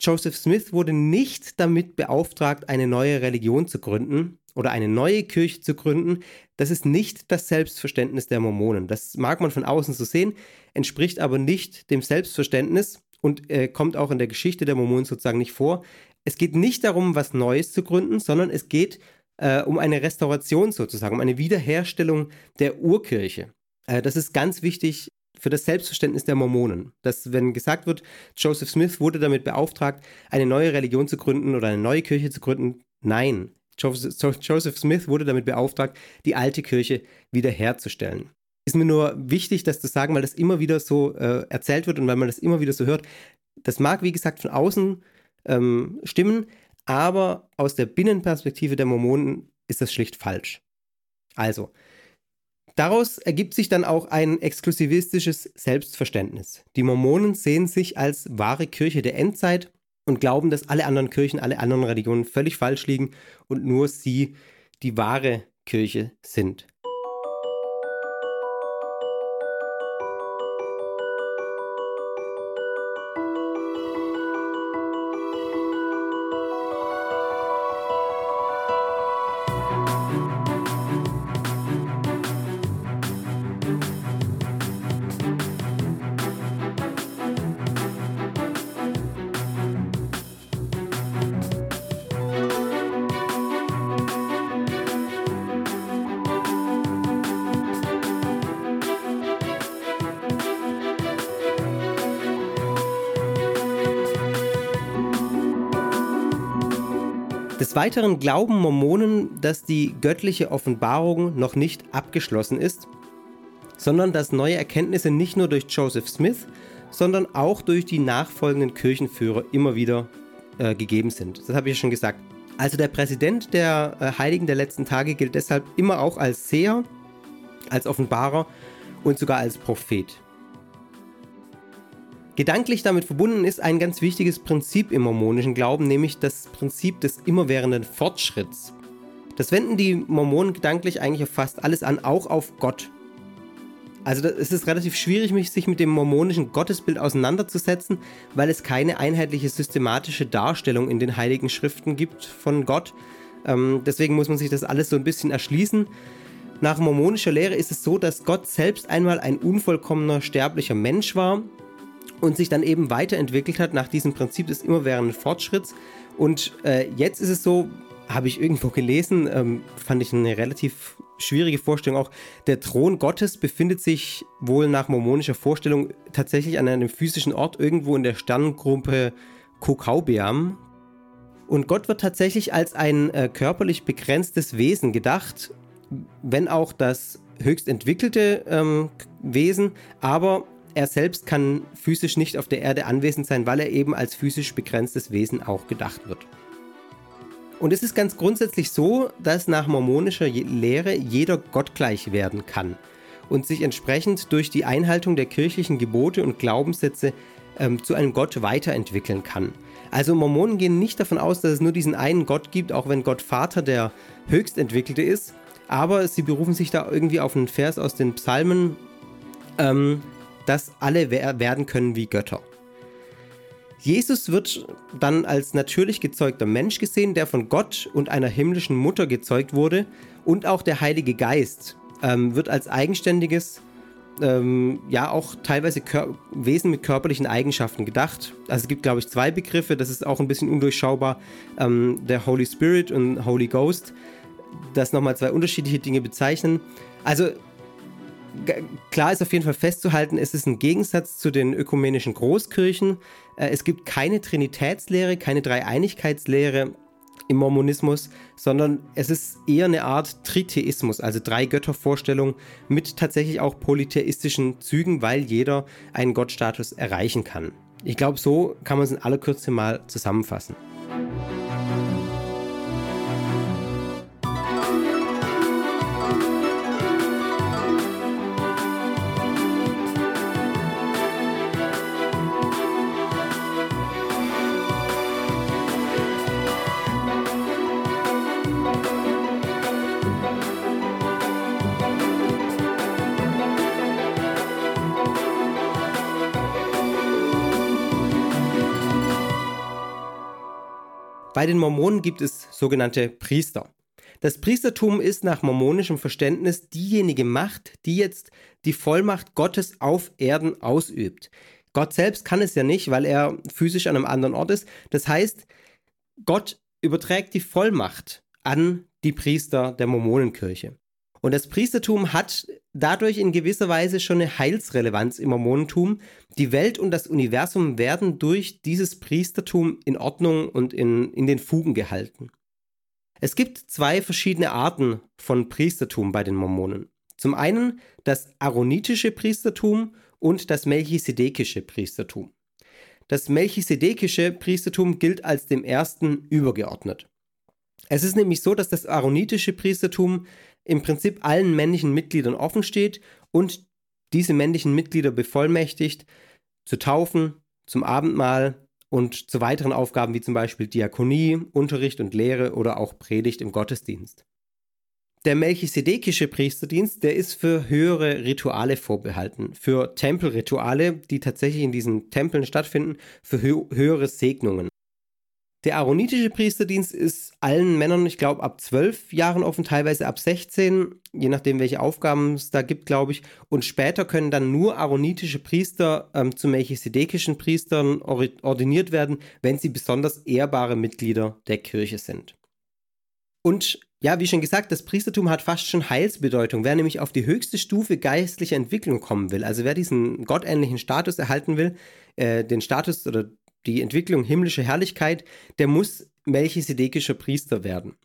Joseph Smith wurde nicht damit beauftragt, eine neue Religion zu gründen oder eine neue Kirche zu gründen. Das ist nicht das Selbstverständnis der Mormonen. Das mag man von außen so sehen, entspricht aber nicht dem Selbstverständnis und äh, kommt auch in der Geschichte der Mormonen sozusagen nicht vor. Es geht nicht darum, was Neues zu gründen, sondern es geht äh, um eine Restauration sozusagen, um eine Wiederherstellung der Urkirche. Äh, das ist ganz wichtig für das Selbstverständnis der Mormonen. Dass, wenn gesagt wird, Joseph Smith wurde damit beauftragt, eine neue Religion zu gründen oder eine neue Kirche zu gründen, nein. Joseph Smith wurde damit beauftragt, die alte Kirche wiederherzustellen ist mir nur wichtig, das zu sagen, weil das immer wieder so äh, erzählt wird und weil man das immer wieder so hört. Das mag, wie gesagt, von außen ähm, stimmen, aber aus der Binnenperspektive der Mormonen ist das schlicht falsch. Also, daraus ergibt sich dann auch ein exklusivistisches Selbstverständnis. Die Mormonen sehen sich als wahre Kirche der Endzeit und glauben, dass alle anderen Kirchen, alle anderen Religionen völlig falsch liegen und nur sie die wahre Kirche sind. Des Weiteren glauben Mormonen, dass die göttliche Offenbarung noch nicht abgeschlossen ist, sondern dass neue Erkenntnisse nicht nur durch Joseph Smith, sondern auch durch die nachfolgenden Kirchenführer immer wieder äh, gegeben sind. Das habe ich ja schon gesagt. Also der Präsident der äh, Heiligen der letzten Tage gilt deshalb immer auch als Seher, als Offenbarer und sogar als Prophet. Gedanklich damit verbunden ist ein ganz wichtiges Prinzip im mormonischen Glauben, nämlich das Prinzip des immerwährenden Fortschritts. Das wenden die Mormonen gedanklich eigentlich auf fast alles an, auch auf Gott. Also es ist relativ schwierig, sich mit dem mormonischen Gottesbild auseinanderzusetzen, weil es keine einheitliche systematische Darstellung in den heiligen Schriften gibt von Gott. Ähm, deswegen muss man sich das alles so ein bisschen erschließen. Nach mormonischer Lehre ist es so, dass Gott selbst einmal ein unvollkommener sterblicher Mensch war, und sich dann eben weiterentwickelt hat nach diesem Prinzip des immerwährenden Fortschritts. Und äh, jetzt ist es so, habe ich irgendwo gelesen, ähm, fand ich eine relativ schwierige Vorstellung auch. Der Thron Gottes befindet sich wohl nach mormonischer Vorstellung tatsächlich an einem physischen Ort irgendwo in der Sterngruppe Kokaubeam. Und Gott wird tatsächlich als ein äh, körperlich begrenztes Wesen gedacht, wenn auch das höchst entwickelte ähm, Wesen, aber er selbst kann physisch nicht auf der Erde anwesend sein, weil er eben als physisch begrenztes Wesen auch gedacht wird. Und es ist ganz grundsätzlich so, dass nach mormonischer Lehre jeder gottgleich werden kann und sich entsprechend durch die Einhaltung der kirchlichen Gebote und Glaubenssätze ähm, zu einem Gott weiterentwickeln kann. Also Mormonen gehen nicht davon aus, dass es nur diesen einen Gott gibt, auch wenn Gott Vater der höchstentwickelte ist, aber sie berufen sich da irgendwie auf einen Vers aus den Psalmen, ähm, dass alle werden können wie Götter. Jesus wird dann als natürlich gezeugter Mensch gesehen, der von Gott und einer himmlischen Mutter gezeugt wurde. Und auch der Heilige Geist ähm, wird als eigenständiges, ähm, ja auch teilweise Kör Wesen mit körperlichen Eigenschaften gedacht. Also es gibt, glaube ich, zwei Begriffe, das ist auch ein bisschen undurchschaubar. Ähm, der Holy Spirit und Holy Ghost, das nochmal zwei unterschiedliche Dinge bezeichnen. Also klar ist auf jeden Fall festzuhalten, es ist ein Gegensatz zu den ökumenischen Großkirchen. Äh, es gibt keine Trinitätslehre, keine Dreieinigkeitslehre im Mormonismus, sondern es ist eher eine Art Tritheismus, also drei Göttervorstellungen mit tatsächlich auch polytheistischen Zügen, weil jeder einen Gottstatus erreichen kann. Ich glaube, so kann man es in aller Kürze mal zusammenfassen. Bei den Mormonen gibt es sogenannte Priester. Das Priestertum ist nach mormonischem Verständnis diejenige Macht, die jetzt die Vollmacht Gottes auf Erden ausübt. Gott selbst kann es ja nicht, weil er physisch an einem anderen Ort ist. Das heißt, Gott überträgt die Vollmacht an die Priester der Mormonenkirche. Und das Priestertum hat dadurch in gewisser Weise schon eine Heilsrelevanz im Mormonentum. Die Welt und das Universum werden durch dieses Priestertum in Ordnung und in, in den Fugen gehalten. Es gibt zwei verschiedene Arten von Priestertum bei den Mormonen. Zum einen das aaronitische Priestertum und das melchisedekische Priestertum. Das melchisedekische Priestertum gilt als dem ersten übergeordnet. Es ist nämlich so, dass das aaronitische Priestertum im Prinzip allen männlichen Mitgliedern offen steht und diese männlichen Mitglieder bevollmächtigt, zu taufen, zum Abendmahl und zu weiteren Aufgaben wie zum Beispiel Diakonie, Unterricht und Lehre oder auch Predigt im Gottesdienst. Der melchisedekische Priesterdienst, der ist für höhere Rituale vorbehalten, für Tempelrituale, die tatsächlich in diesen Tempeln stattfinden, für hö höhere Segnungen. Der aaronitische Priesterdienst ist allen Männern, ich glaube, ab zwölf Jahren offen, teilweise ab 16, je nachdem, welche Aufgaben es da gibt, glaube ich. Und später können dann nur aaronitische Priester ähm, zu melchisedekischen Priestern ordiniert werden, wenn sie besonders ehrbare Mitglieder der Kirche sind. Und ja, wie schon gesagt, das Priestertum hat fast schon Heilsbedeutung. Wer nämlich auf die höchste Stufe geistlicher Entwicklung kommen will, also wer diesen gottähnlichen Status erhalten will, äh, den Status oder die Entwicklung himmlischer Herrlichkeit, der muss melchisedekischer Priester werden.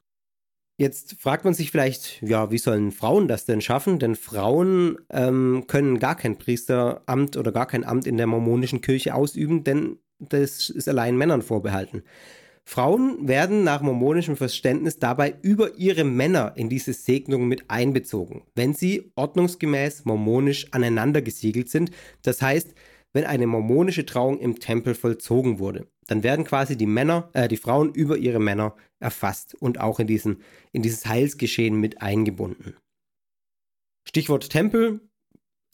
Jetzt fragt man sich vielleicht, ja, wie sollen Frauen das denn schaffen? Denn Frauen ähm, können gar kein Priesteramt oder gar kein Amt in der mormonischen Kirche ausüben, denn das ist allein Männern vorbehalten. Frauen werden nach mormonischem Verständnis dabei über ihre Männer in diese Segnung mit einbezogen, wenn sie ordnungsgemäß mormonisch aneinander gesiegelt sind. Das heißt, wenn eine mormonische Trauung im Tempel vollzogen wurde. Dann werden quasi die Männer, äh, die Frauen über ihre Männer erfasst und auch in, diesen, in dieses Heilsgeschehen mit eingebunden. Stichwort Tempel.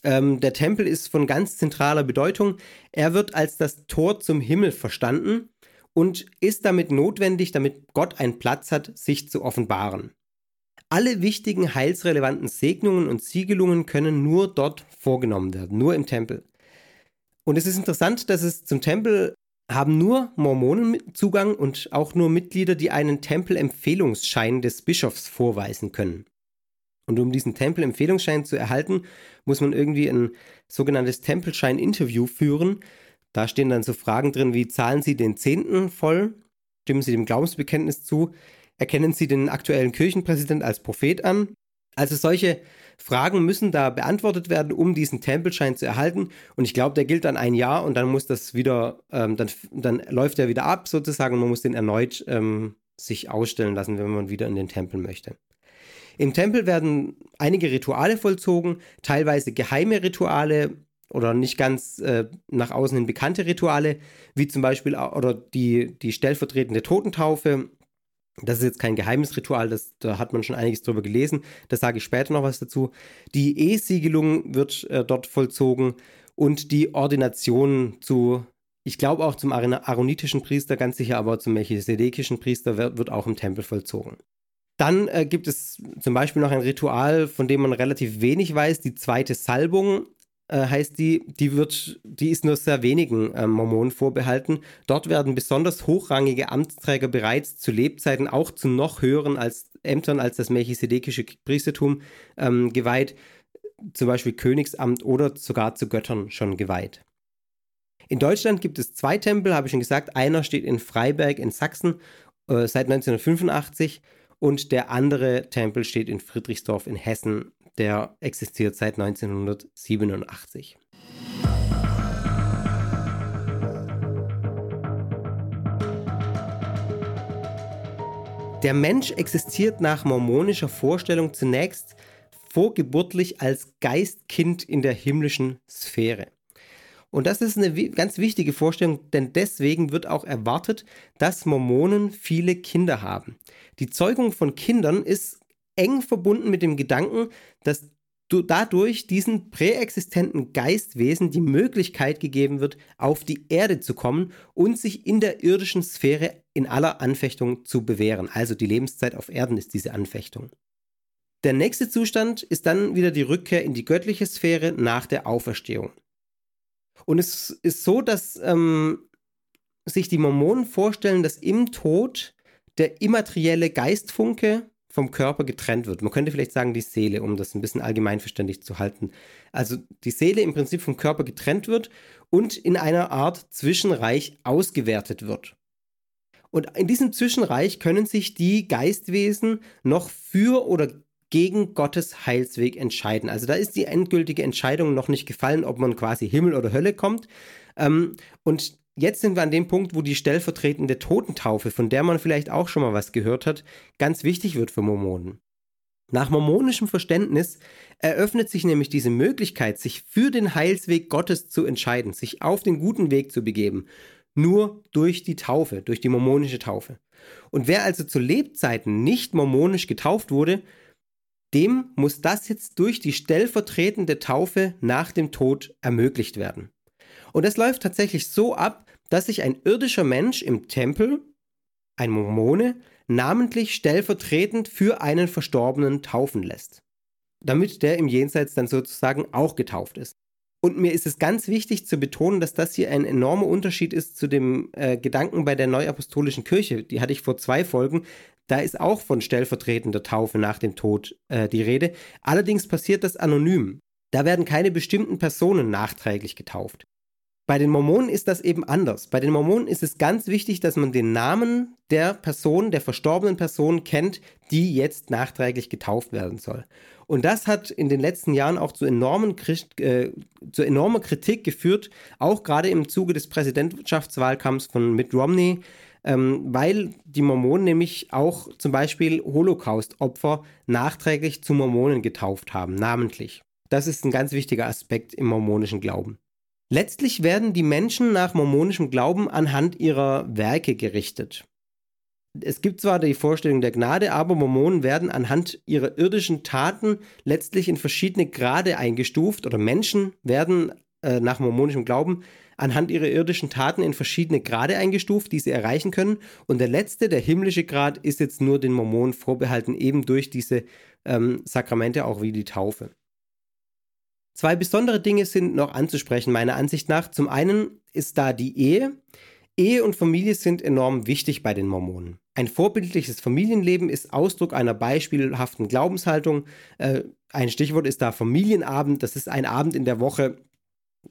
Ähm, der Tempel ist von ganz zentraler Bedeutung. Er wird als das Tor zum Himmel verstanden und ist damit notwendig, damit Gott einen Platz hat, sich zu offenbaren. Alle wichtigen heilsrelevanten Segnungen und Siegelungen können nur dort vorgenommen werden, nur im Tempel. Und es ist interessant, dass es zum Tempel haben nur Mormonen Zugang und auch nur Mitglieder, die einen Tempelempfehlungsschein des Bischofs vorweisen können. Und um diesen Tempelempfehlungsschein zu erhalten, muss man irgendwie ein sogenanntes Tempelschein-Interview führen. Da stehen dann so Fragen drin wie, zahlen Sie den Zehnten voll? Stimmen Sie dem Glaubensbekenntnis zu? Erkennen Sie den aktuellen Kirchenpräsident als Prophet an? Also solche Fragen müssen da beantwortet werden, um diesen Tempelschein zu erhalten. Und ich glaube, der gilt dann ein Jahr und dann muss das wieder, ähm, dann, dann läuft er wieder ab sozusagen man muss den erneut ähm, sich ausstellen lassen, wenn man wieder in den Tempel möchte. Im Tempel werden einige Rituale vollzogen, teilweise geheime Rituale oder nicht ganz äh, nach außen hin bekannte Rituale, wie zum Beispiel oder die, die stellvertretende Totentaufe das ist jetzt kein geheimes Ritual, das, da hat man schon einiges drüber gelesen. Da sage ich später noch was dazu. Die E-Siegelung wird äh, dort vollzogen und die Ordination zu, ich glaube auch zum aaronitischen Priester, ganz sicher, aber zum melchisedekischen Priester wird, wird auch im Tempel vollzogen. Dann äh, gibt es zum Beispiel noch ein Ritual, von dem man relativ wenig weiß, die zweite Salbung äh, heißt die, die wird, die ist nur sehr wenigen äh, Mormonen vorbehalten. Dort werden besonders hochrangige Amtsträger bereits zu Lebzeiten auch zu noch höheren als Ämtern als das melchisedekische Priestertum ähm, geweiht. zum Beispiel Königsamt oder sogar zu Göttern schon geweiht. In Deutschland gibt es zwei Tempel, habe ich schon gesagt. Einer steht in Freiberg in Sachsen äh, seit 1985 und der andere Tempel steht in Friedrichsdorf in Hessen. Der existiert seit 1987. Der Mensch existiert nach mormonischer Vorstellung zunächst vorgeburtlich als Geistkind in der himmlischen Sphäre. Und das ist eine ganz wichtige Vorstellung, denn deswegen wird auch erwartet, dass Mormonen viele Kinder haben. Die Zeugung von Kindern ist eng verbunden mit dem Gedanken, dass dadurch diesen präexistenten Geistwesen die Möglichkeit gegeben wird, auf die Erde zu kommen und sich in der irdischen Sphäre in aller Anfechtung zu bewähren. Also die Lebenszeit auf Erden ist diese Anfechtung. Der nächste Zustand ist dann wieder die Rückkehr in die göttliche Sphäre nach der Auferstehung. Und es ist so, dass ähm, sich die Mormonen vorstellen, dass im Tod der immaterielle Geistfunke vom Körper getrennt wird. Man könnte vielleicht sagen die Seele, um das ein bisschen allgemeinverständlich zu halten. Also die Seele im Prinzip vom Körper getrennt wird und in einer Art Zwischenreich ausgewertet wird. Und in diesem Zwischenreich können sich die Geistwesen noch für oder gegen Gottes Heilsweg entscheiden. Also da ist die endgültige Entscheidung noch nicht gefallen, ob man quasi Himmel oder Hölle kommt. Ähm, und jetzt sind wir an dem Punkt, wo die stellvertretende Totentaufe, von der man vielleicht auch schon mal was gehört hat, ganz wichtig wird für Mormonen. Nach mormonischem Verständnis eröffnet sich nämlich diese Möglichkeit, sich für den Heilsweg Gottes zu entscheiden, sich auf den guten Weg zu begeben, nur durch die Taufe, durch die mormonische Taufe. Und wer also zu Lebzeiten nicht mormonisch getauft wurde, dem muss das jetzt durch die stellvertretende Taufe nach dem Tod ermöglicht werden. Und es läuft tatsächlich so ab, dass sich ein irdischer Mensch im Tempel, ein Mormone, namentlich stellvertretend für einen Verstorbenen taufen lässt. Damit der im Jenseits dann sozusagen auch getauft ist. Und mir ist es ganz wichtig zu betonen, dass das hier ein enormer Unterschied ist zu dem äh, Gedanken bei der Neuapostolischen Kirche. Die hatte ich vor zwei Folgen. Da ist auch von stellvertretender Taufe nach dem Tod äh, die Rede. Allerdings passiert das anonym. Da werden keine bestimmten Personen nachträglich getauft. Bei den Mormonen ist das eben anders. Bei den Mormonen ist es ganz wichtig, dass man den Namen der Person, der verstorbenen Person kennt, die jetzt nachträglich getauft werden soll. Und das hat in den letzten Jahren auch zu, enormen, äh, zu enormer Kritik geführt, auch gerade im Zuge des Präsidentschaftswahlkampfs von Mitt Romney, ähm, weil die Mormonen nämlich auch zum Beispiel Holocaust-Opfer nachträglich zu Mormonen getauft haben, namentlich. Das ist ein ganz wichtiger Aspekt im mormonischen Glauben. Letztlich werden die Menschen nach mormonischem Glauben anhand ihrer Werke gerichtet. Es gibt zwar die Vorstellung der Gnade, aber Mormonen werden anhand ihrer irdischen Taten letztlich in verschiedene Grade eingestuft oder Menschen werden äh, nach mormonischem Glauben anhand ihrer irdischen Taten in verschiedene Grade eingestuft, die sie erreichen können. Und der letzte, der himmlische Grad, ist jetzt nur den Mormonen vorbehalten, eben durch diese ähm, Sakramente, auch wie die Taufe. Zwei besondere Dinge sind noch anzusprechen, meiner Ansicht nach. Zum einen ist da die Ehe. Ehe und Familie sind enorm wichtig bei den Mormonen. Ein vorbildliches Familienleben ist Ausdruck einer beispielhaften Glaubenshaltung. Äh, ein Stichwort ist da Familienabend. Das ist ein Abend in der Woche,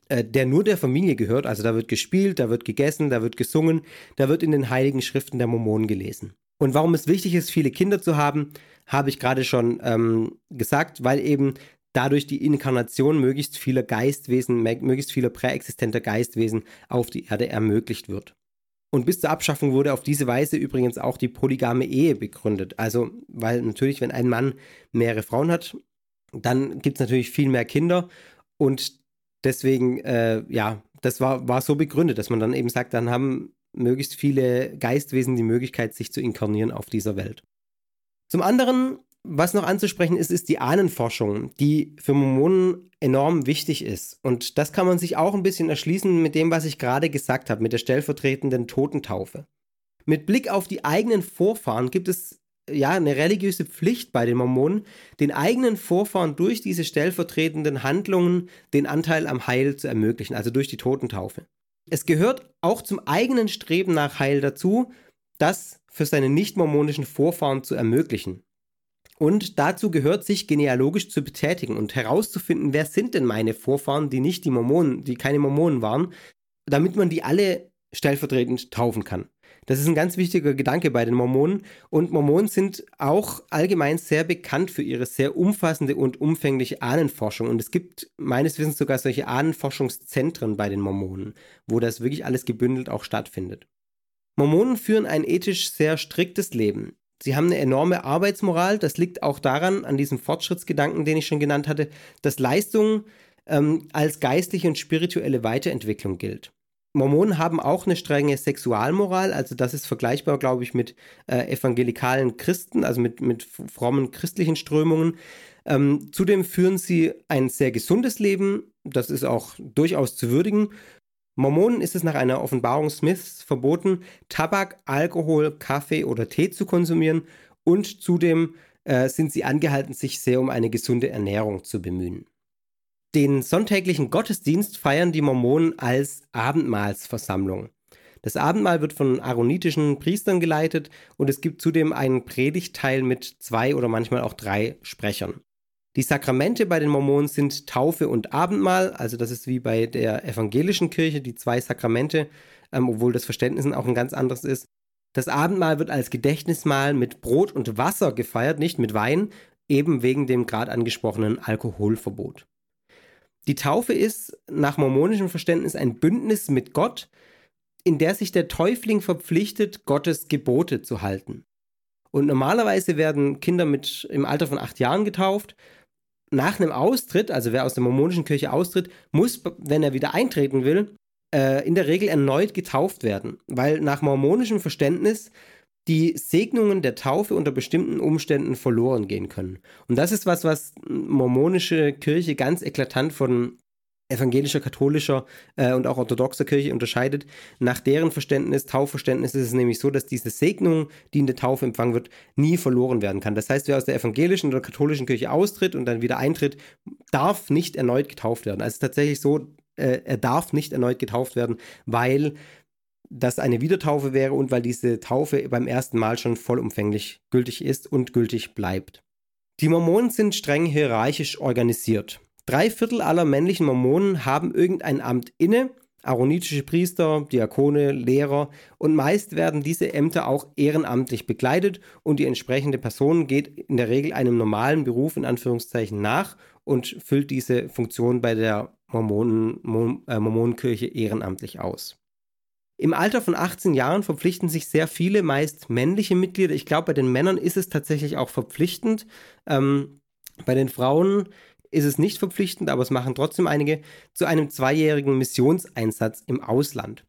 äh, der nur der Familie gehört. Also da wird gespielt, da wird gegessen, da wird gesungen, da wird in den heiligen Schriften der Mormonen gelesen. Und warum es wichtig ist, viele Kinder zu haben, habe ich gerade schon ähm, gesagt, weil eben dadurch die Inkarnation möglichst vieler Geistwesen, möglichst vieler präexistenter Geistwesen auf die Erde ermöglicht wird. Und bis zur Abschaffung wurde auf diese Weise übrigens auch die polygame Ehe begründet. Also, weil natürlich, wenn ein Mann mehrere Frauen hat, dann gibt es natürlich viel mehr Kinder. Und deswegen, äh, ja, das war, war so begründet, dass man dann eben sagt, dann haben möglichst viele Geistwesen die Möglichkeit, sich zu inkarnieren auf dieser Welt. Zum anderen was noch anzusprechen ist, ist die Ahnenforschung, die für Mormonen enorm wichtig ist. Und das kann man sich auch ein bisschen erschließen mit dem, was ich gerade gesagt habe, mit der stellvertretenden Totentaufe. Mit Blick auf die eigenen Vorfahren gibt es ja eine religiöse Pflicht bei den Mormonen, den eigenen Vorfahren durch diese stellvertretenden Handlungen den Anteil am Heil zu ermöglichen, also durch die Totentaufe. Es gehört auch zum eigenen Streben nach Heil dazu, das für seine nicht-mormonischen Vorfahren zu ermöglichen. Und dazu gehört, sich genealogisch zu betätigen und herauszufinden, wer sind denn meine Vorfahren, die nicht die Mormonen, die keine Mormonen waren, damit man die alle stellvertretend taufen kann. Das ist ein ganz wichtiger Gedanke bei den Mormonen. Und Mormonen sind auch allgemein sehr bekannt für ihre sehr umfassende und umfängliche Ahnenforschung. Und es gibt meines Wissens sogar solche Ahnenforschungszentren bei den Mormonen, wo das wirklich alles gebündelt auch stattfindet. Mormonen führen ein ethisch sehr striktes Leben. Sie haben eine enorme Arbeitsmoral. Das liegt auch daran, an diesem Fortschrittsgedanken, den ich schon genannt hatte, dass Leistung ähm, als geistliche und spirituelle Weiterentwicklung gilt. Mormonen haben auch eine strenge Sexualmoral, also das ist vergleichbar, glaube ich, mit äh, evangelikalen Christen, also mit, mit frommen christlichen Strömungen. Ähm, zudem führen sie ein sehr gesundes Leben, das ist auch durchaus zu würdigen. Mormonen ist es nach einer Offenbarung Smiths verboten, Tabak, Alkohol, Kaffee oder Tee zu konsumieren und zudem äh, sind sie angehalten, sich sehr um eine gesunde Ernährung zu bemühen. Den sonntäglichen Gottesdienst feiern die Mormonen als Abendmahlsversammlung. Das Abendmahl wird von aaronitischen Priestern geleitet und es gibt zudem einen Predigtteil mit zwei oder manchmal auch drei Sprechern. Die Sakramente bei den Mormonen sind Taufe und Abendmahl, also das ist wie bei der evangelischen Kirche, die zwei Sakramente, ähm, obwohl das Verständnis auch ein ganz anderes ist. Das Abendmahl wird als Gedächtnismahl mit Brot und Wasser gefeiert, nicht mit Wein, eben wegen dem gerade angesprochenen Alkoholverbot. Die Taufe ist nach mormonischem Verständnis ein Bündnis mit Gott, in der sich der Täufling verpflichtet, Gottes Gebote zu halten. Und normalerweise werden Kinder mit im Alter von acht Jahren getauft nach einem Austritt, also wer aus der mormonischen Kirche austritt, muss, wenn er wieder eintreten will, äh, in der Regel erneut getauft werden, weil nach mormonischem Verständnis die Segnungen der Taufe unter bestimmten Umständen verloren gehen können. Und das ist was, was mormonische Kirche ganz eklatant von evangelischer, katholischer äh, und auch orthodoxer Kirche unterscheidet. Nach deren Verständnis, Taufverständnis ist es nämlich so, dass diese Segnung, die in der Taufe empfangen wird, nie verloren werden kann. Das heißt, wer aus der evangelischen oder katholischen Kirche austritt und dann wieder eintritt, darf nicht erneut getauft werden. Also es ist tatsächlich so, äh, er darf nicht erneut getauft werden, weil das eine Wiedertaufe wäre und weil diese Taufe beim ersten Mal schon vollumfänglich gültig ist und gültig bleibt. Die Mormonen sind streng hierarchisch organisiert. Drei Viertel aller männlichen Mormonen haben irgendein Amt inne, aaronitische Priester, Diakone, Lehrer und meist werden diese Ämter auch ehrenamtlich begleitet und die entsprechende Person geht in der Regel einem normalen Beruf in Anführungszeichen nach und füllt diese Funktion bei der Mormonen, äh, Mormonenkirche ehrenamtlich aus. Im Alter von 18 Jahren verpflichten sich sehr viele, meist männliche Mitglieder. Ich glaube, bei den Männern ist es tatsächlich auch verpflichtend. Ähm, bei den Frauen ist es nicht verpflichtend, aber es machen trotzdem einige, zu einem zweijährigen Missionseinsatz im Ausland.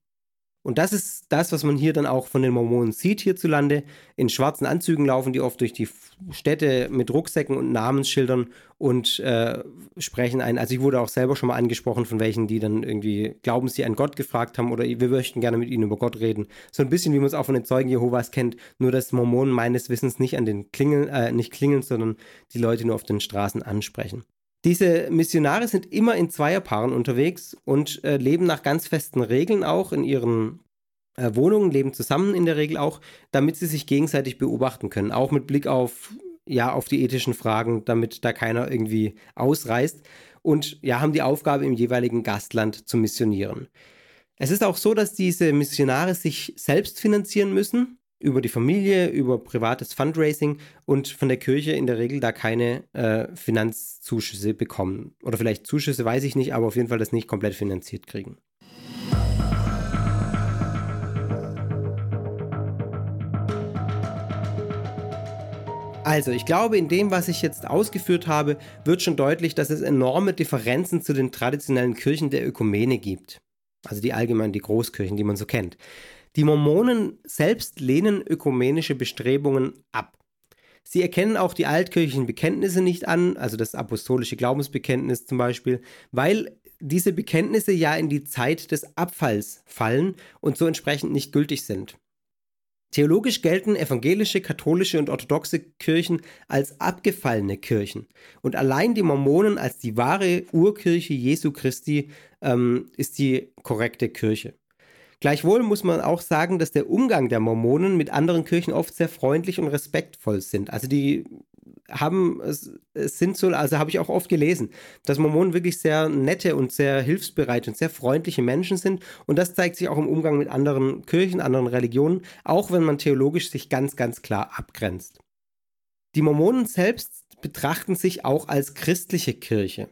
Und das ist das, was man hier dann auch von den Mormonen sieht hierzulande. In schwarzen Anzügen laufen die oft durch die Städte mit Rucksäcken und Namensschildern und äh, sprechen ein. Also ich wurde auch selber schon mal angesprochen von welchen, die dann irgendwie glauben, sie an Gott gefragt haben oder wir möchten gerne mit ihnen über Gott reden. So ein bisschen wie man es auch von den Zeugen Jehovas kennt, nur dass Mormonen meines Wissens nicht an den Klingeln, äh, nicht klingeln, sondern die Leute nur auf den Straßen ansprechen. Diese Missionare sind immer in Zweierpaaren unterwegs und äh, leben nach ganz festen Regeln auch in ihren äh, Wohnungen, leben zusammen in der Regel auch, damit sie sich gegenseitig beobachten können, auch mit Blick auf ja auf die ethischen Fragen, damit da keiner irgendwie ausreißt. Und ja haben die Aufgabe im jeweiligen Gastland zu missionieren. Es ist auch so, dass diese Missionare sich selbst finanzieren müssen über die Familie, über privates Fundraising und von der Kirche in der Regel da keine äh, Finanzzuschüsse bekommen. Oder vielleicht Zuschüsse, weiß ich nicht, aber auf jeden Fall das nicht komplett finanziert kriegen. Also, ich glaube, in dem, was ich jetzt ausgeführt habe, wird schon deutlich, dass es enorme Differenzen zu den traditionellen Kirchen der Ökumene gibt. Also die allgemein die Großkirchen, die man so kennt. Die Mormonen selbst lehnen ökumenische Bestrebungen ab. Sie erkennen auch die altkirchlichen Bekenntnisse nicht an, also das apostolische Glaubensbekenntnis zum Beispiel, weil diese Bekenntnisse ja in die Zeit des Abfalls fallen und so entsprechend nicht gültig sind. Theologisch gelten evangelische, katholische und orthodoxe Kirchen als abgefallene Kirchen. Und allein die Mormonen als die wahre Urkirche Jesu Christi ähm, ist die korrekte Kirche. Gleichwohl muss man auch sagen, dass der Umgang der Mormonen mit anderen Kirchen oft sehr freundlich und respektvoll sind. Also die haben, es, sind so, also habe ich auch oft gelesen, dass Mormonen wirklich sehr nette und sehr hilfsbereite und sehr freundliche Menschen sind. Und das zeigt sich auch im Umgang mit anderen Kirchen, anderen Religionen, auch wenn man theologisch sich ganz, ganz klar abgrenzt. Die Mormonen selbst betrachten sich auch als christliche Kirche.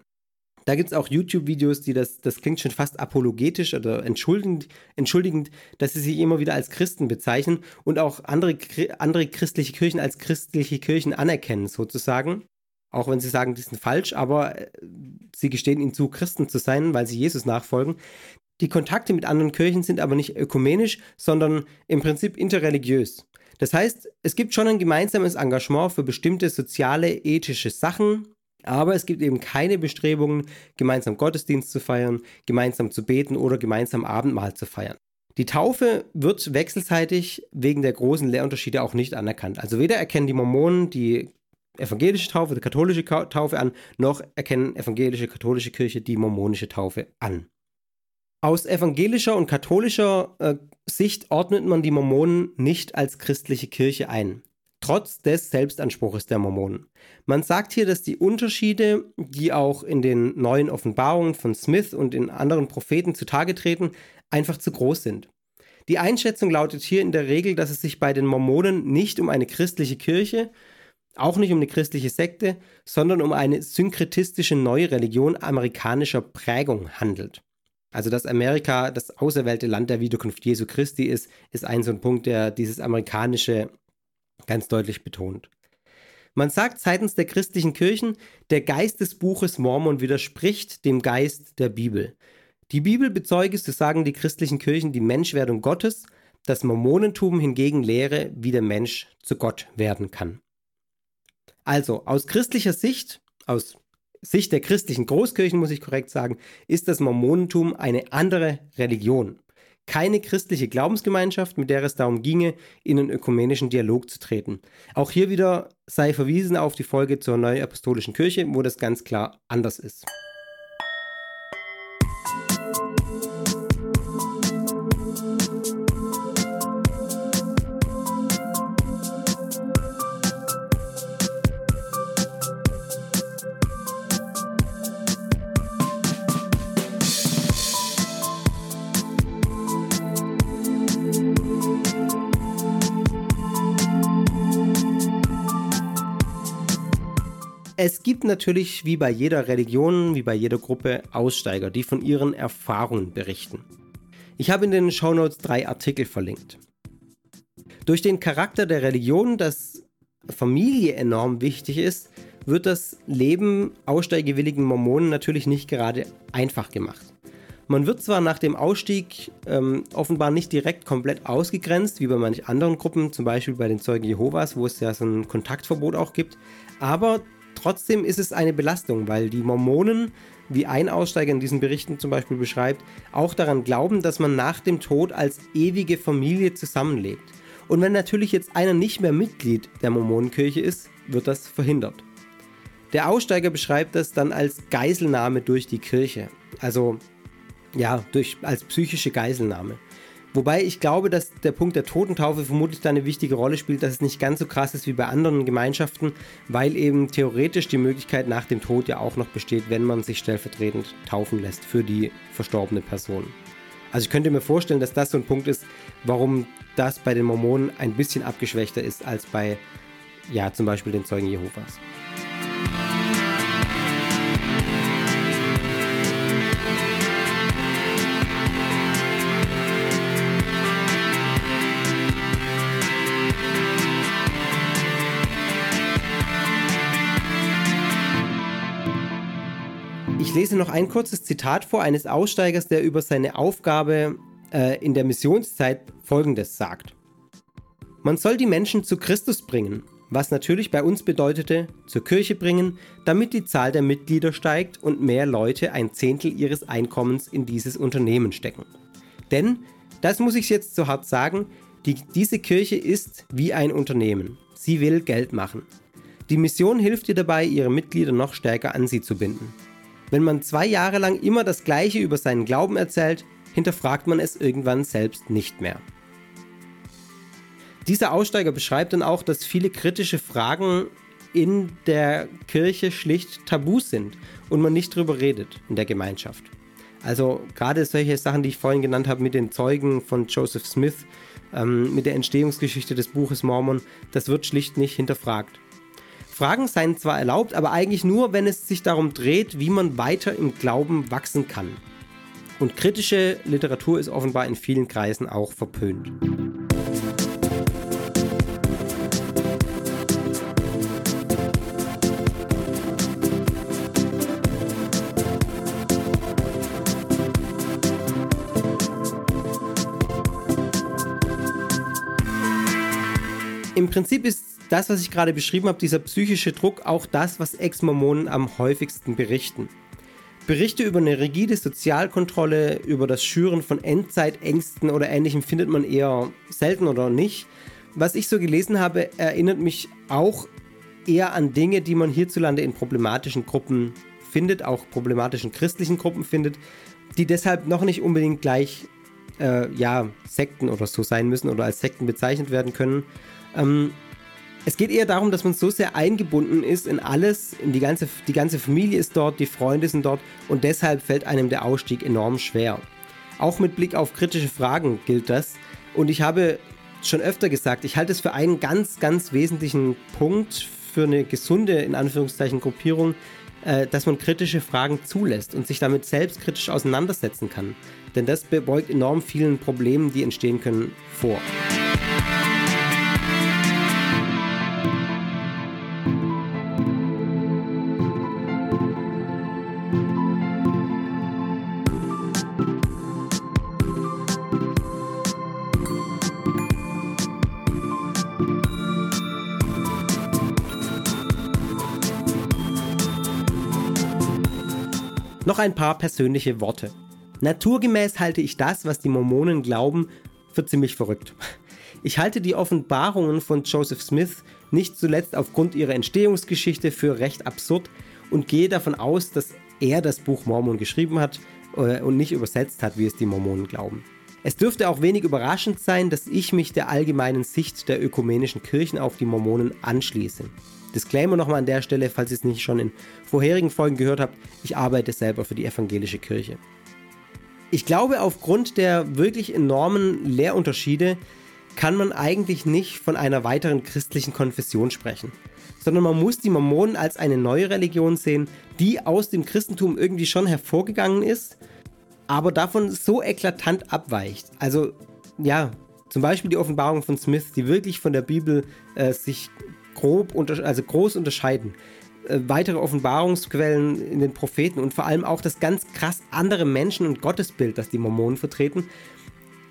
Da gibt es auch YouTube-Videos, die das, das klingt schon fast apologetisch oder entschuldigend, entschuldigend, dass sie sich immer wieder als Christen bezeichnen und auch andere, andere christliche Kirchen als christliche Kirchen anerkennen, sozusagen. Auch wenn sie sagen, die sind falsch, aber äh, sie gestehen ihnen zu, Christen zu sein, weil sie Jesus nachfolgen. Die Kontakte mit anderen Kirchen sind aber nicht ökumenisch, sondern im Prinzip interreligiös. Das heißt, es gibt schon ein gemeinsames Engagement für bestimmte soziale, ethische Sachen, aber es gibt eben keine Bestrebungen, gemeinsam Gottesdienst zu feiern, gemeinsam zu beten oder gemeinsam Abendmahl zu feiern. Die Taufe wird wechselseitig wegen der großen Lehrunterschiede auch nicht anerkannt. Also weder erkennen die Mormonen die evangelische Taufe, die katholische Taufe an, noch erkennen evangelische katholische Kirche die mormonische Taufe an. Aus evangelischer und katholischer äh, Sicht ordnet man die Mormonen nicht als christliche Kirche ein trotz des Selbstanspruches der Mormonen. Man sagt hier, dass die Unterschiede, die auch in den neuen Offenbarungen von Smith und in anderen Propheten zutage treten, einfach zu groß sind. Die Einschätzung lautet hier in der Regel, dass es sich bei den Mormonen nicht um eine christliche Kirche, auch nicht um eine christliche Sekte, sondern um eine synkretistische neue Religion amerikanischer Prägung handelt. Also, dass Amerika das auserwählte Land der Wiederkunft Jesu Christi ist, ist ein so ein Punkt, der dieses amerikanische ganz deutlich betont. Man sagt seitens der christlichen Kirchen, der Geist des Buches Mormon widerspricht dem Geist der Bibel. Die Bibel bezeuge, so sagen die christlichen Kirchen, die Menschwerdung Gottes, das Mormonentum hingegen lehre, wie der Mensch zu Gott werden kann. Also, aus christlicher Sicht, aus Sicht der christlichen Großkirchen muss ich korrekt sagen, ist das Mormonentum eine andere Religion keine christliche Glaubensgemeinschaft, mit der es darum ginge, in einen ökumenischen Dialog zu treten. Auch hier wieder sei verwiesen auf die Folge zur Neuapostolischen Kirche, wo das ganz klar anders ist. Es gibt natürlich wie bei jeder Religion, wie bei jeder Gruppe Aussteiger, die von ihren Erfahrungen berichten. Ich habe in den Shownotes drei Artikel verlinkt. Durch den Charakter der Religion, dass Familie enorm wichtig ist, wird das Leben aussteigewilligen Mormonen natürlich nicht gerade einfach gemacht. Man wird zwar nach dem Ausstieg ähm, offenbar nicht direkt komplett ausgegrenzt, wie bei manchen anderen Gruppen, zum Beispiel bei den Zeugen Jehovas, wo es ja so ein Kontaktverbot auch gibt, aber Trotzdem ist es eine Belastung, weil die Mormonen, wie ein Aussteiger in diesen Berichten zum Beispiel beschreibt, auch daran glauben, dass man nach dem Tod als ewige Familie zusammenlebt. Und wenn natürlich jetzt einer nicht mehr Mitglied der Mormonenkirche ist, wird das verhindert. Der Aussteiger beschreibt das dann als Geiselnahme durch die Kirche. Also ja, durch, als psychische Geiselnahme. Wobei ich glaube, dass der Punkt der Totentaufe vermutlich da eine wichtige Rolle spielt, dass es nicht ganz so krass ist wie bei anderen Gemeinschaften, weil eben theoretisch die Möglichkeit nach dem Tod ja auch noch besteht, wenn man sich stellvertretend taufen lässt für die verstorbene Person. Also ich könnte mir vorstellen, dass das so ein Punkt ist, warum das bei den Mormonen ein bisschen abgeschwächter ist als bei, ja, zum Beispiel den Zeugen Jehovas. Ich lese noch ein kurzes Zitat vor eines Aussteigers, der über seine Aufgabe äh, in der Missionszeit Folgendes sagt. Man soll die Menschen zu Christus bringen, was natürlich bei uns bedeutete, zur Kirche bringen, damit die Zahl der Mitglieder steigt und mehr Leute ein Zehntel ihres Einkommens in dieses Unternehmen stecken. Denn, das muss ich jetzt so hart sagen, die, diese Kirche ist wie ein Unternehmen. Sie will Geld machen. Die Mission hilft ihr dabei, ihre Mitglieder noch stärker an sie zu binden. Wenn man zwei Jahre lang immer das Gleiche über seinen Glauben erzählt, hinterfragt man es irgendwann selbst nicht mehr. Dieser Aussteiger beschreibt dann auch, dass viele kritische Fragen in der Kirche schlicht Tabus sind und man nicht drüber redet in der Gemeinschaft. Also gerade solche Sachen, die ich vorhin genannt habe mit den Zeugen von Joseph Smith, ähm, mit der Entstehungsgeschichte des Buches Mormon, das wird schlicht nicht hinterfragt. Fragen seien zwar erlaubt, aber eigentlich nur, wenn es sich darum dreht, wie man weiter im Glauben wachsen kann. Und kritische Literatur ist offenbar in vielen Kreisen auch verpönt. Im Prinzip ist das, was ich gerade beschrieben habe, dieser psychische Druck, auch das, was Ex-Mormonen am häufigsten berichten. Berichte über eine rigide Sozialkontrolle, über das Schüren von Endzeitängsten oder ähnlichem findet man eher selten oder nicht. Was ich so gelesen habe, erinnert mich auch eher an Dinge, die man hierzulande in problematischen Gruppen findet, auch problematischen christlichen Gruppen findet, die deshalb noch nicht unbedingt gleich äh, ja, Sekten oder so sein müssen oder als Sekten bezeichnet werden können. Ähm, es geht eher darum, dass man so sehr eingebunden ist in alles, in die ganze, die ganze Familie ist dort, die Freunde sind dort und deshalb fällt einem der Ausstieg enorm schwer. Auch mit Blick auf kritische Fragen gilt das. Und ich habe schon öfter gesagt, ich halte es für einen ganz, ganz wesentlichen Punkt für eine gesunde, in Anführungszeichen, Gruppierung, äh, dass man kritische Fragen zulässt und sich damit selbstkritisch auseinandersetzen kann. Denn das beugt enorm vielen Problemen, die entstehen können, vor. Ein paar persönliche Worte. Naturgemäß halte ich das, was die Mormonen glauben, für ziemlich verrückt. Ich halte die Offenbarungen von Joseph Smith nicht zuletzt aufgrund ihrer Entstehungsgeschichte für recht absurd und gehe davon aus, dass er das Buch Mormon geschrieben hat äh, und nicht übersetzt hat, wie es die Mormonen glauben. Es dürfte auch wenig überraschend sein, dass ich mich der allgemeinen Sicht der ökumenischen Kirchen auf die Mormonen anschließe. Disclaimer nochmal an der Stelle, falls ihr es nicht schon in vorherigen Folgen gehört habt, ich arbeite selber für die evangelische Kirche. Ich glaube, aufgrund der wirklich enormen Lehrunterschiede kann man eigentlich nicht von einer weiteren christlichen Konfession sprechen, sondern man muss die Mormonen als eine neue Religion sehen, die aus dem Christentum irgendwie schon hervorgegangen ist, aber davon so eklatant abweicht. Also ja, zum Beispiel die Offenbarung von Smith, die wirklich von der Bibel äh, sich grob, also groß unterscheiden. Äh, weitere Offenbarungsquellen in den Propheten und vor allem auch das ganz krass andere Menschen- und Gottesbild, das die Mormonen vertreten.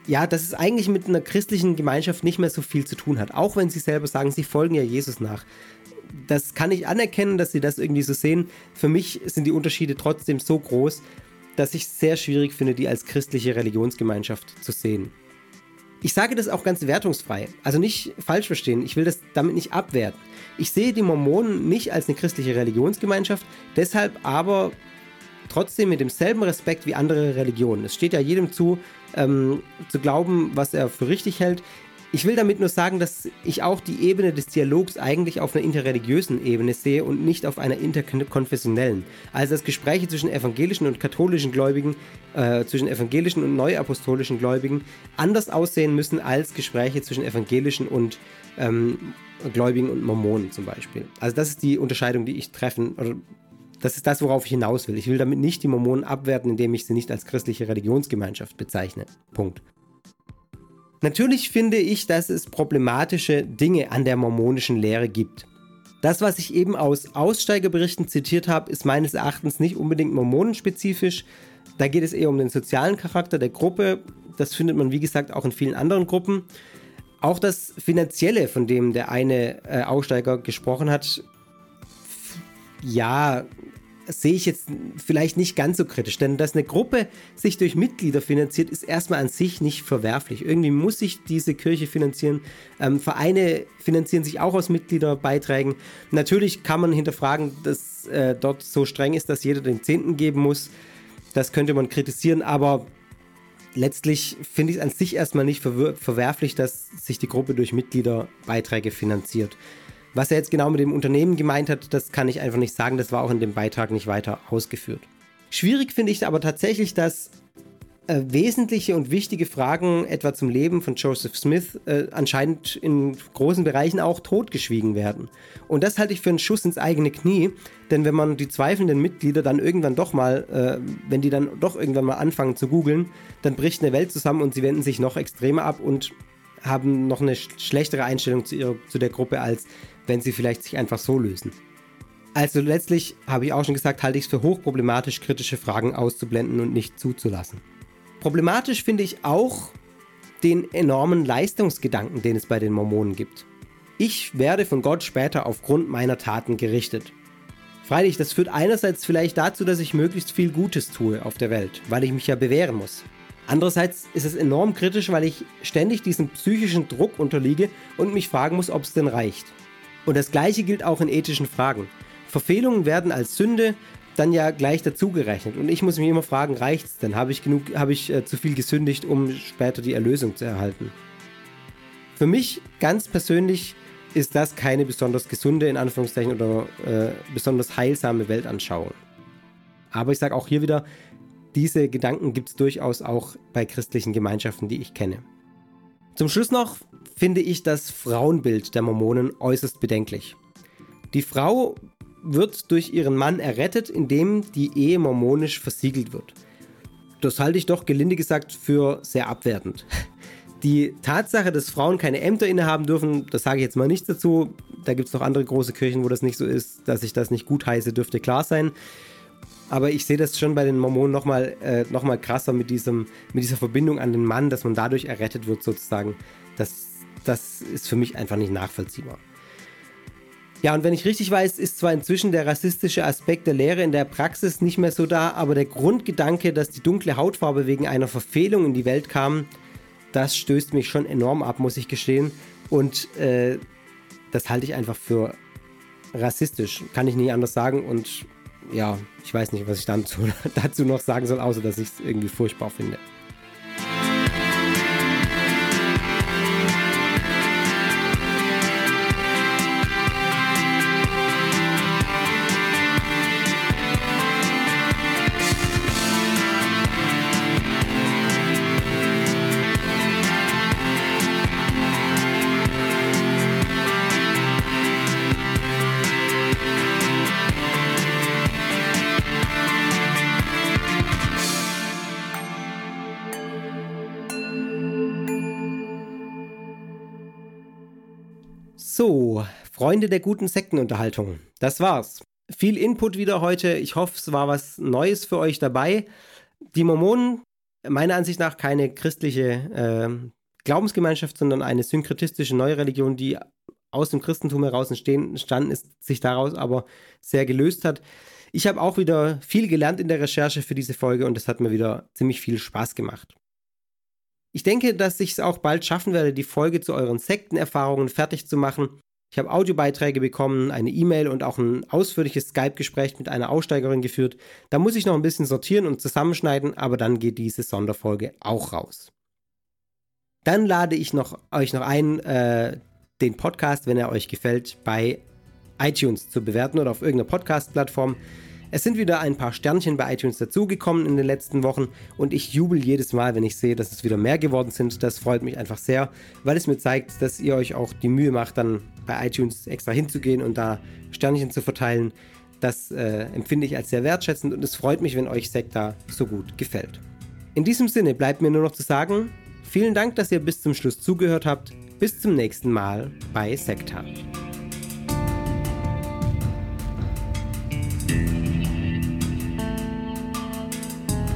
Ja, dass es eigentlich mit einer christlichen Gemeinschaft nicht mehr so viel zu tun hat. Auch wenn sie selber sagen, sie folgen ja Jesus nach. Das kann ich anerkennen, dass sie das irgendwie so sehen. Für mich sind die Unterschiede trotzdem so groß, dass ich es sehr schwierig finde, die als christliche Religionsgemeinschaft zu sehen. Ich sage das auch ganz wertungsfrei, also nicht falsch verstehen, ich will das damit nicht abwerten. Ich sehe die Mormonen nicht als eine christliche Religionsgemeinschaft, deshalb aber trotzdem mit demselben Respekt wie andere Religionen. Es steht ja jedem zu, ähm, zu glauben, was er für richtig hält. Ich will damit nur sagen, dass ich auch die Ebene des Dialogs eigentlich auf einer interreligiösen Ebene sehe und nicht auf einer interkonfessionellen. Also dass Gespräche zwischen evangelischen und katholischen Gläubigen, äh, zwischen evangelischen und neuapostolischen Gläubigen anders aussehen müssen als Gespräche zwischen evangelischen und ähm, Gläubigen und Mormonen zum Beispiel. Also das ist die Unterscheidung, die ich treffen, oder das ist das, worauf ich hinaus will. Ich will damit nicht die Mormonen abwerten, indem ich sie nicht als christliche Religionsgemeinschaft bezeichne. Punkt. Natürlich finde ich, dass es problematische Dinge an der mormonischen Lehre gibt. Das, was ich eben aus Aussteigerberichten zitiert habe, ist meines Erachtens nicht unbedingt mormonenspezifisch. Da geht es eher um den sozialen Charakter der Gruppe. Das findet man, wie gesagt, auch in vielen anderen Gruppen. Auch das Finanzielle, von dem der eine äh, Aussteiger gesprochen hat, ja, sehe ich jetzt vielleicht nicht ganz so kritisch, denn dass eine Gruppe sich durch Mitglieder finanziert, ist erstmal an sich nicht verwerflich. Irgendwie muss sich diese Kirche finanzieren. Ähm, Vereine finanzieren sich auch aus Mitgliederbeiträgen. Natürlich kann man hinterfragen, dass äh, dort so streng ist, dass jeder den Zehnten geben muss. Das könnte man kritisieren, aber letztlich finde ich es an sich erstmal nicht verwerflich, dass sich die Gruppe durch Mitgliederbeiträge finanziert. Was er jetzt genau mit dem Unternehmen gemeint hat, das kann ich einfach nicht sagen. Das war auch in dem Beitrag nicht weiter ausgeführt. Schwierig finde ich aber tatsächlich, dass äh, wesentliche und wichtige Fragen etwa zum Leben von Joseph Smith äh, anscheinend in großen Bereichen auch totgeschwiegen werden. Und das halte ich für einen Schuss ins eigene Knie, denn wenn man die zweifelnden Mitglieder dann irgendwann doch mal, äh, wenn die dann doch irgendwann mal anfangen zu googeln, dann bricht eine Welt zusammen und sie wenden sich noch extremer ab und haben noch eine schlechtere Einstellung zu, ihrer, zu der Gruppe, als wenn sie vielleicht sich einfach so lösen. Also letztlich, habe ich auch schon gesagt, halte ich es für hochproblematisch, kritische Fragen auszublenden und nicht zuzulassen. Problematisch finde ich auch den enormen Leistungsgedanken, den es bei den Mormonen gibt. Ich werde von Gott später aufgrund meiner Taten gerichtet. Freilich, das führt einerseits vielleicht dazu, dass ich möglichst viel Gutes tue auf der Welt, weil ich mich ja bewähren muss. Andererseits ist es enorm kritisch, weil ich ständig diesem psychischen Druck unterliege und mich fragen muss, ob es denn reicht. Und das gleiche gilt auch in ethischen Fragen. Verfehlungen werden als Sünde dann ja gleich dazugerechnet. Und ich muss mich immer fragen, reicht es denn? Habe ich genug, habe ich äh, zu viel gesündigt, um später die Erlösung zu erhalten? Für mich ganz persönlich ist das keine besonders gesunde, in Anführungszeichen, oder äh, besonders heilsame Weltanschauung. Aber ich sage auch hier wieder, diese Gedanken gibt es durchaus auch bei christlichen Gemeinschaften, die ich kenne. Zum Schluss noch finde ich das Frauenbild der Mormonen äußerst bedenklich. Die Frau wird durch ihren Mann errettet, indem die Ehe mormonisch versiegelt wird. Das halte ich doch gelinde gesagt für sehr abwertend. Die Tatsache, dass Frauen keine Ämter innehaben dürfen, das sage ich jetzt mal nichts dazu. Da gibt es noch andere große Kirchen, wo das nicht so ist. Dass ich das nicht gut heiße, dürfte klar sein. Aber ich sehe das schon bei den Mormonen nochmal äh, noch krasser mit, diesem, mit dieser Verbindung an den Mann, dass man dadurch errettet wird sozusagen. Das, das ist für mich einfach nicht nachvollziehbar. Ja, und wenn ich richtig weiß, ist zwar inzwischen der rassistische Aspekt der Lehre in der Praxis nicht mehr so da, aber der Grundgedanke, dass die dunkle Hautfarbe wegen einer Verfehlung in die Welt kam, das stößt mich schon enorm ab, muss ich gestehen. Und äh, das halte ich einfach für rassistisch, kann ich nicht anders sagen. Und ja, ich weiß nicht, was ich dazu, dazu noch sagen soll, außer dass ich es irgendwie furchtbar finde. Freunde der guten Sektenunterhaltung, das war's. Viel Input wieder heute. Ich hoffe, es war was Neues für euch dabei. Die Mormonen, meiner Ansicht nach keine christliche äh, Glaubensgemeinschaft, sondern eine synkretistische neue Religion, die aus dem Christentum heraus entstanden ist, sich daraus aber sehr gelöst hat. Ich habe auch wieder viel gelernt in der Recherche für diese Folge und es hat mir wieder ziemlich viel Spaß gemacht. Ich denke, dass ich es auch bald schaffen werde, die Folge zu euren Sektenerfahrungen fertig zu machen. Ich habe Audiobeiträge bekommen, eine E-Mail und auch ein ausführliches Skype-Gespräch mit einer Aussteigerin geführt. Da muss ich noch ein bisschen sortieren und zusammenschneiden, aber dann geht diese Sonderfolge auch raus. Dann lade ich noch, euch noch ein, äh, den Podcast, wenn er euch gefällt, bei iTunes zu bewerten oder auf irgendeiner Podcast-Plattform. Es sind wieder ein paar Sternchen bei iTunes dazugekommen in den letzten Wochen und ich jubel jedes Mal, wenn ich sehe, dass es wieder mehr geworden sind. Das freut mich einfach sehr, weil es mir zeigt, dass ihr euch auch die Mühe macht, dann bei iTunes extra hinzugehen und da Sternchen zu verteilen. Das äh, empfinde ich als sehr wertschätzend und es freut mich, wenn euch Sekta so gut gefällt. In diesem Sinne bleibt mir nur noch zu sagen, vielen Dank, dass ihr bis zum Schluss zugehört habt. Bis zum nächsten Mal bei Sekta.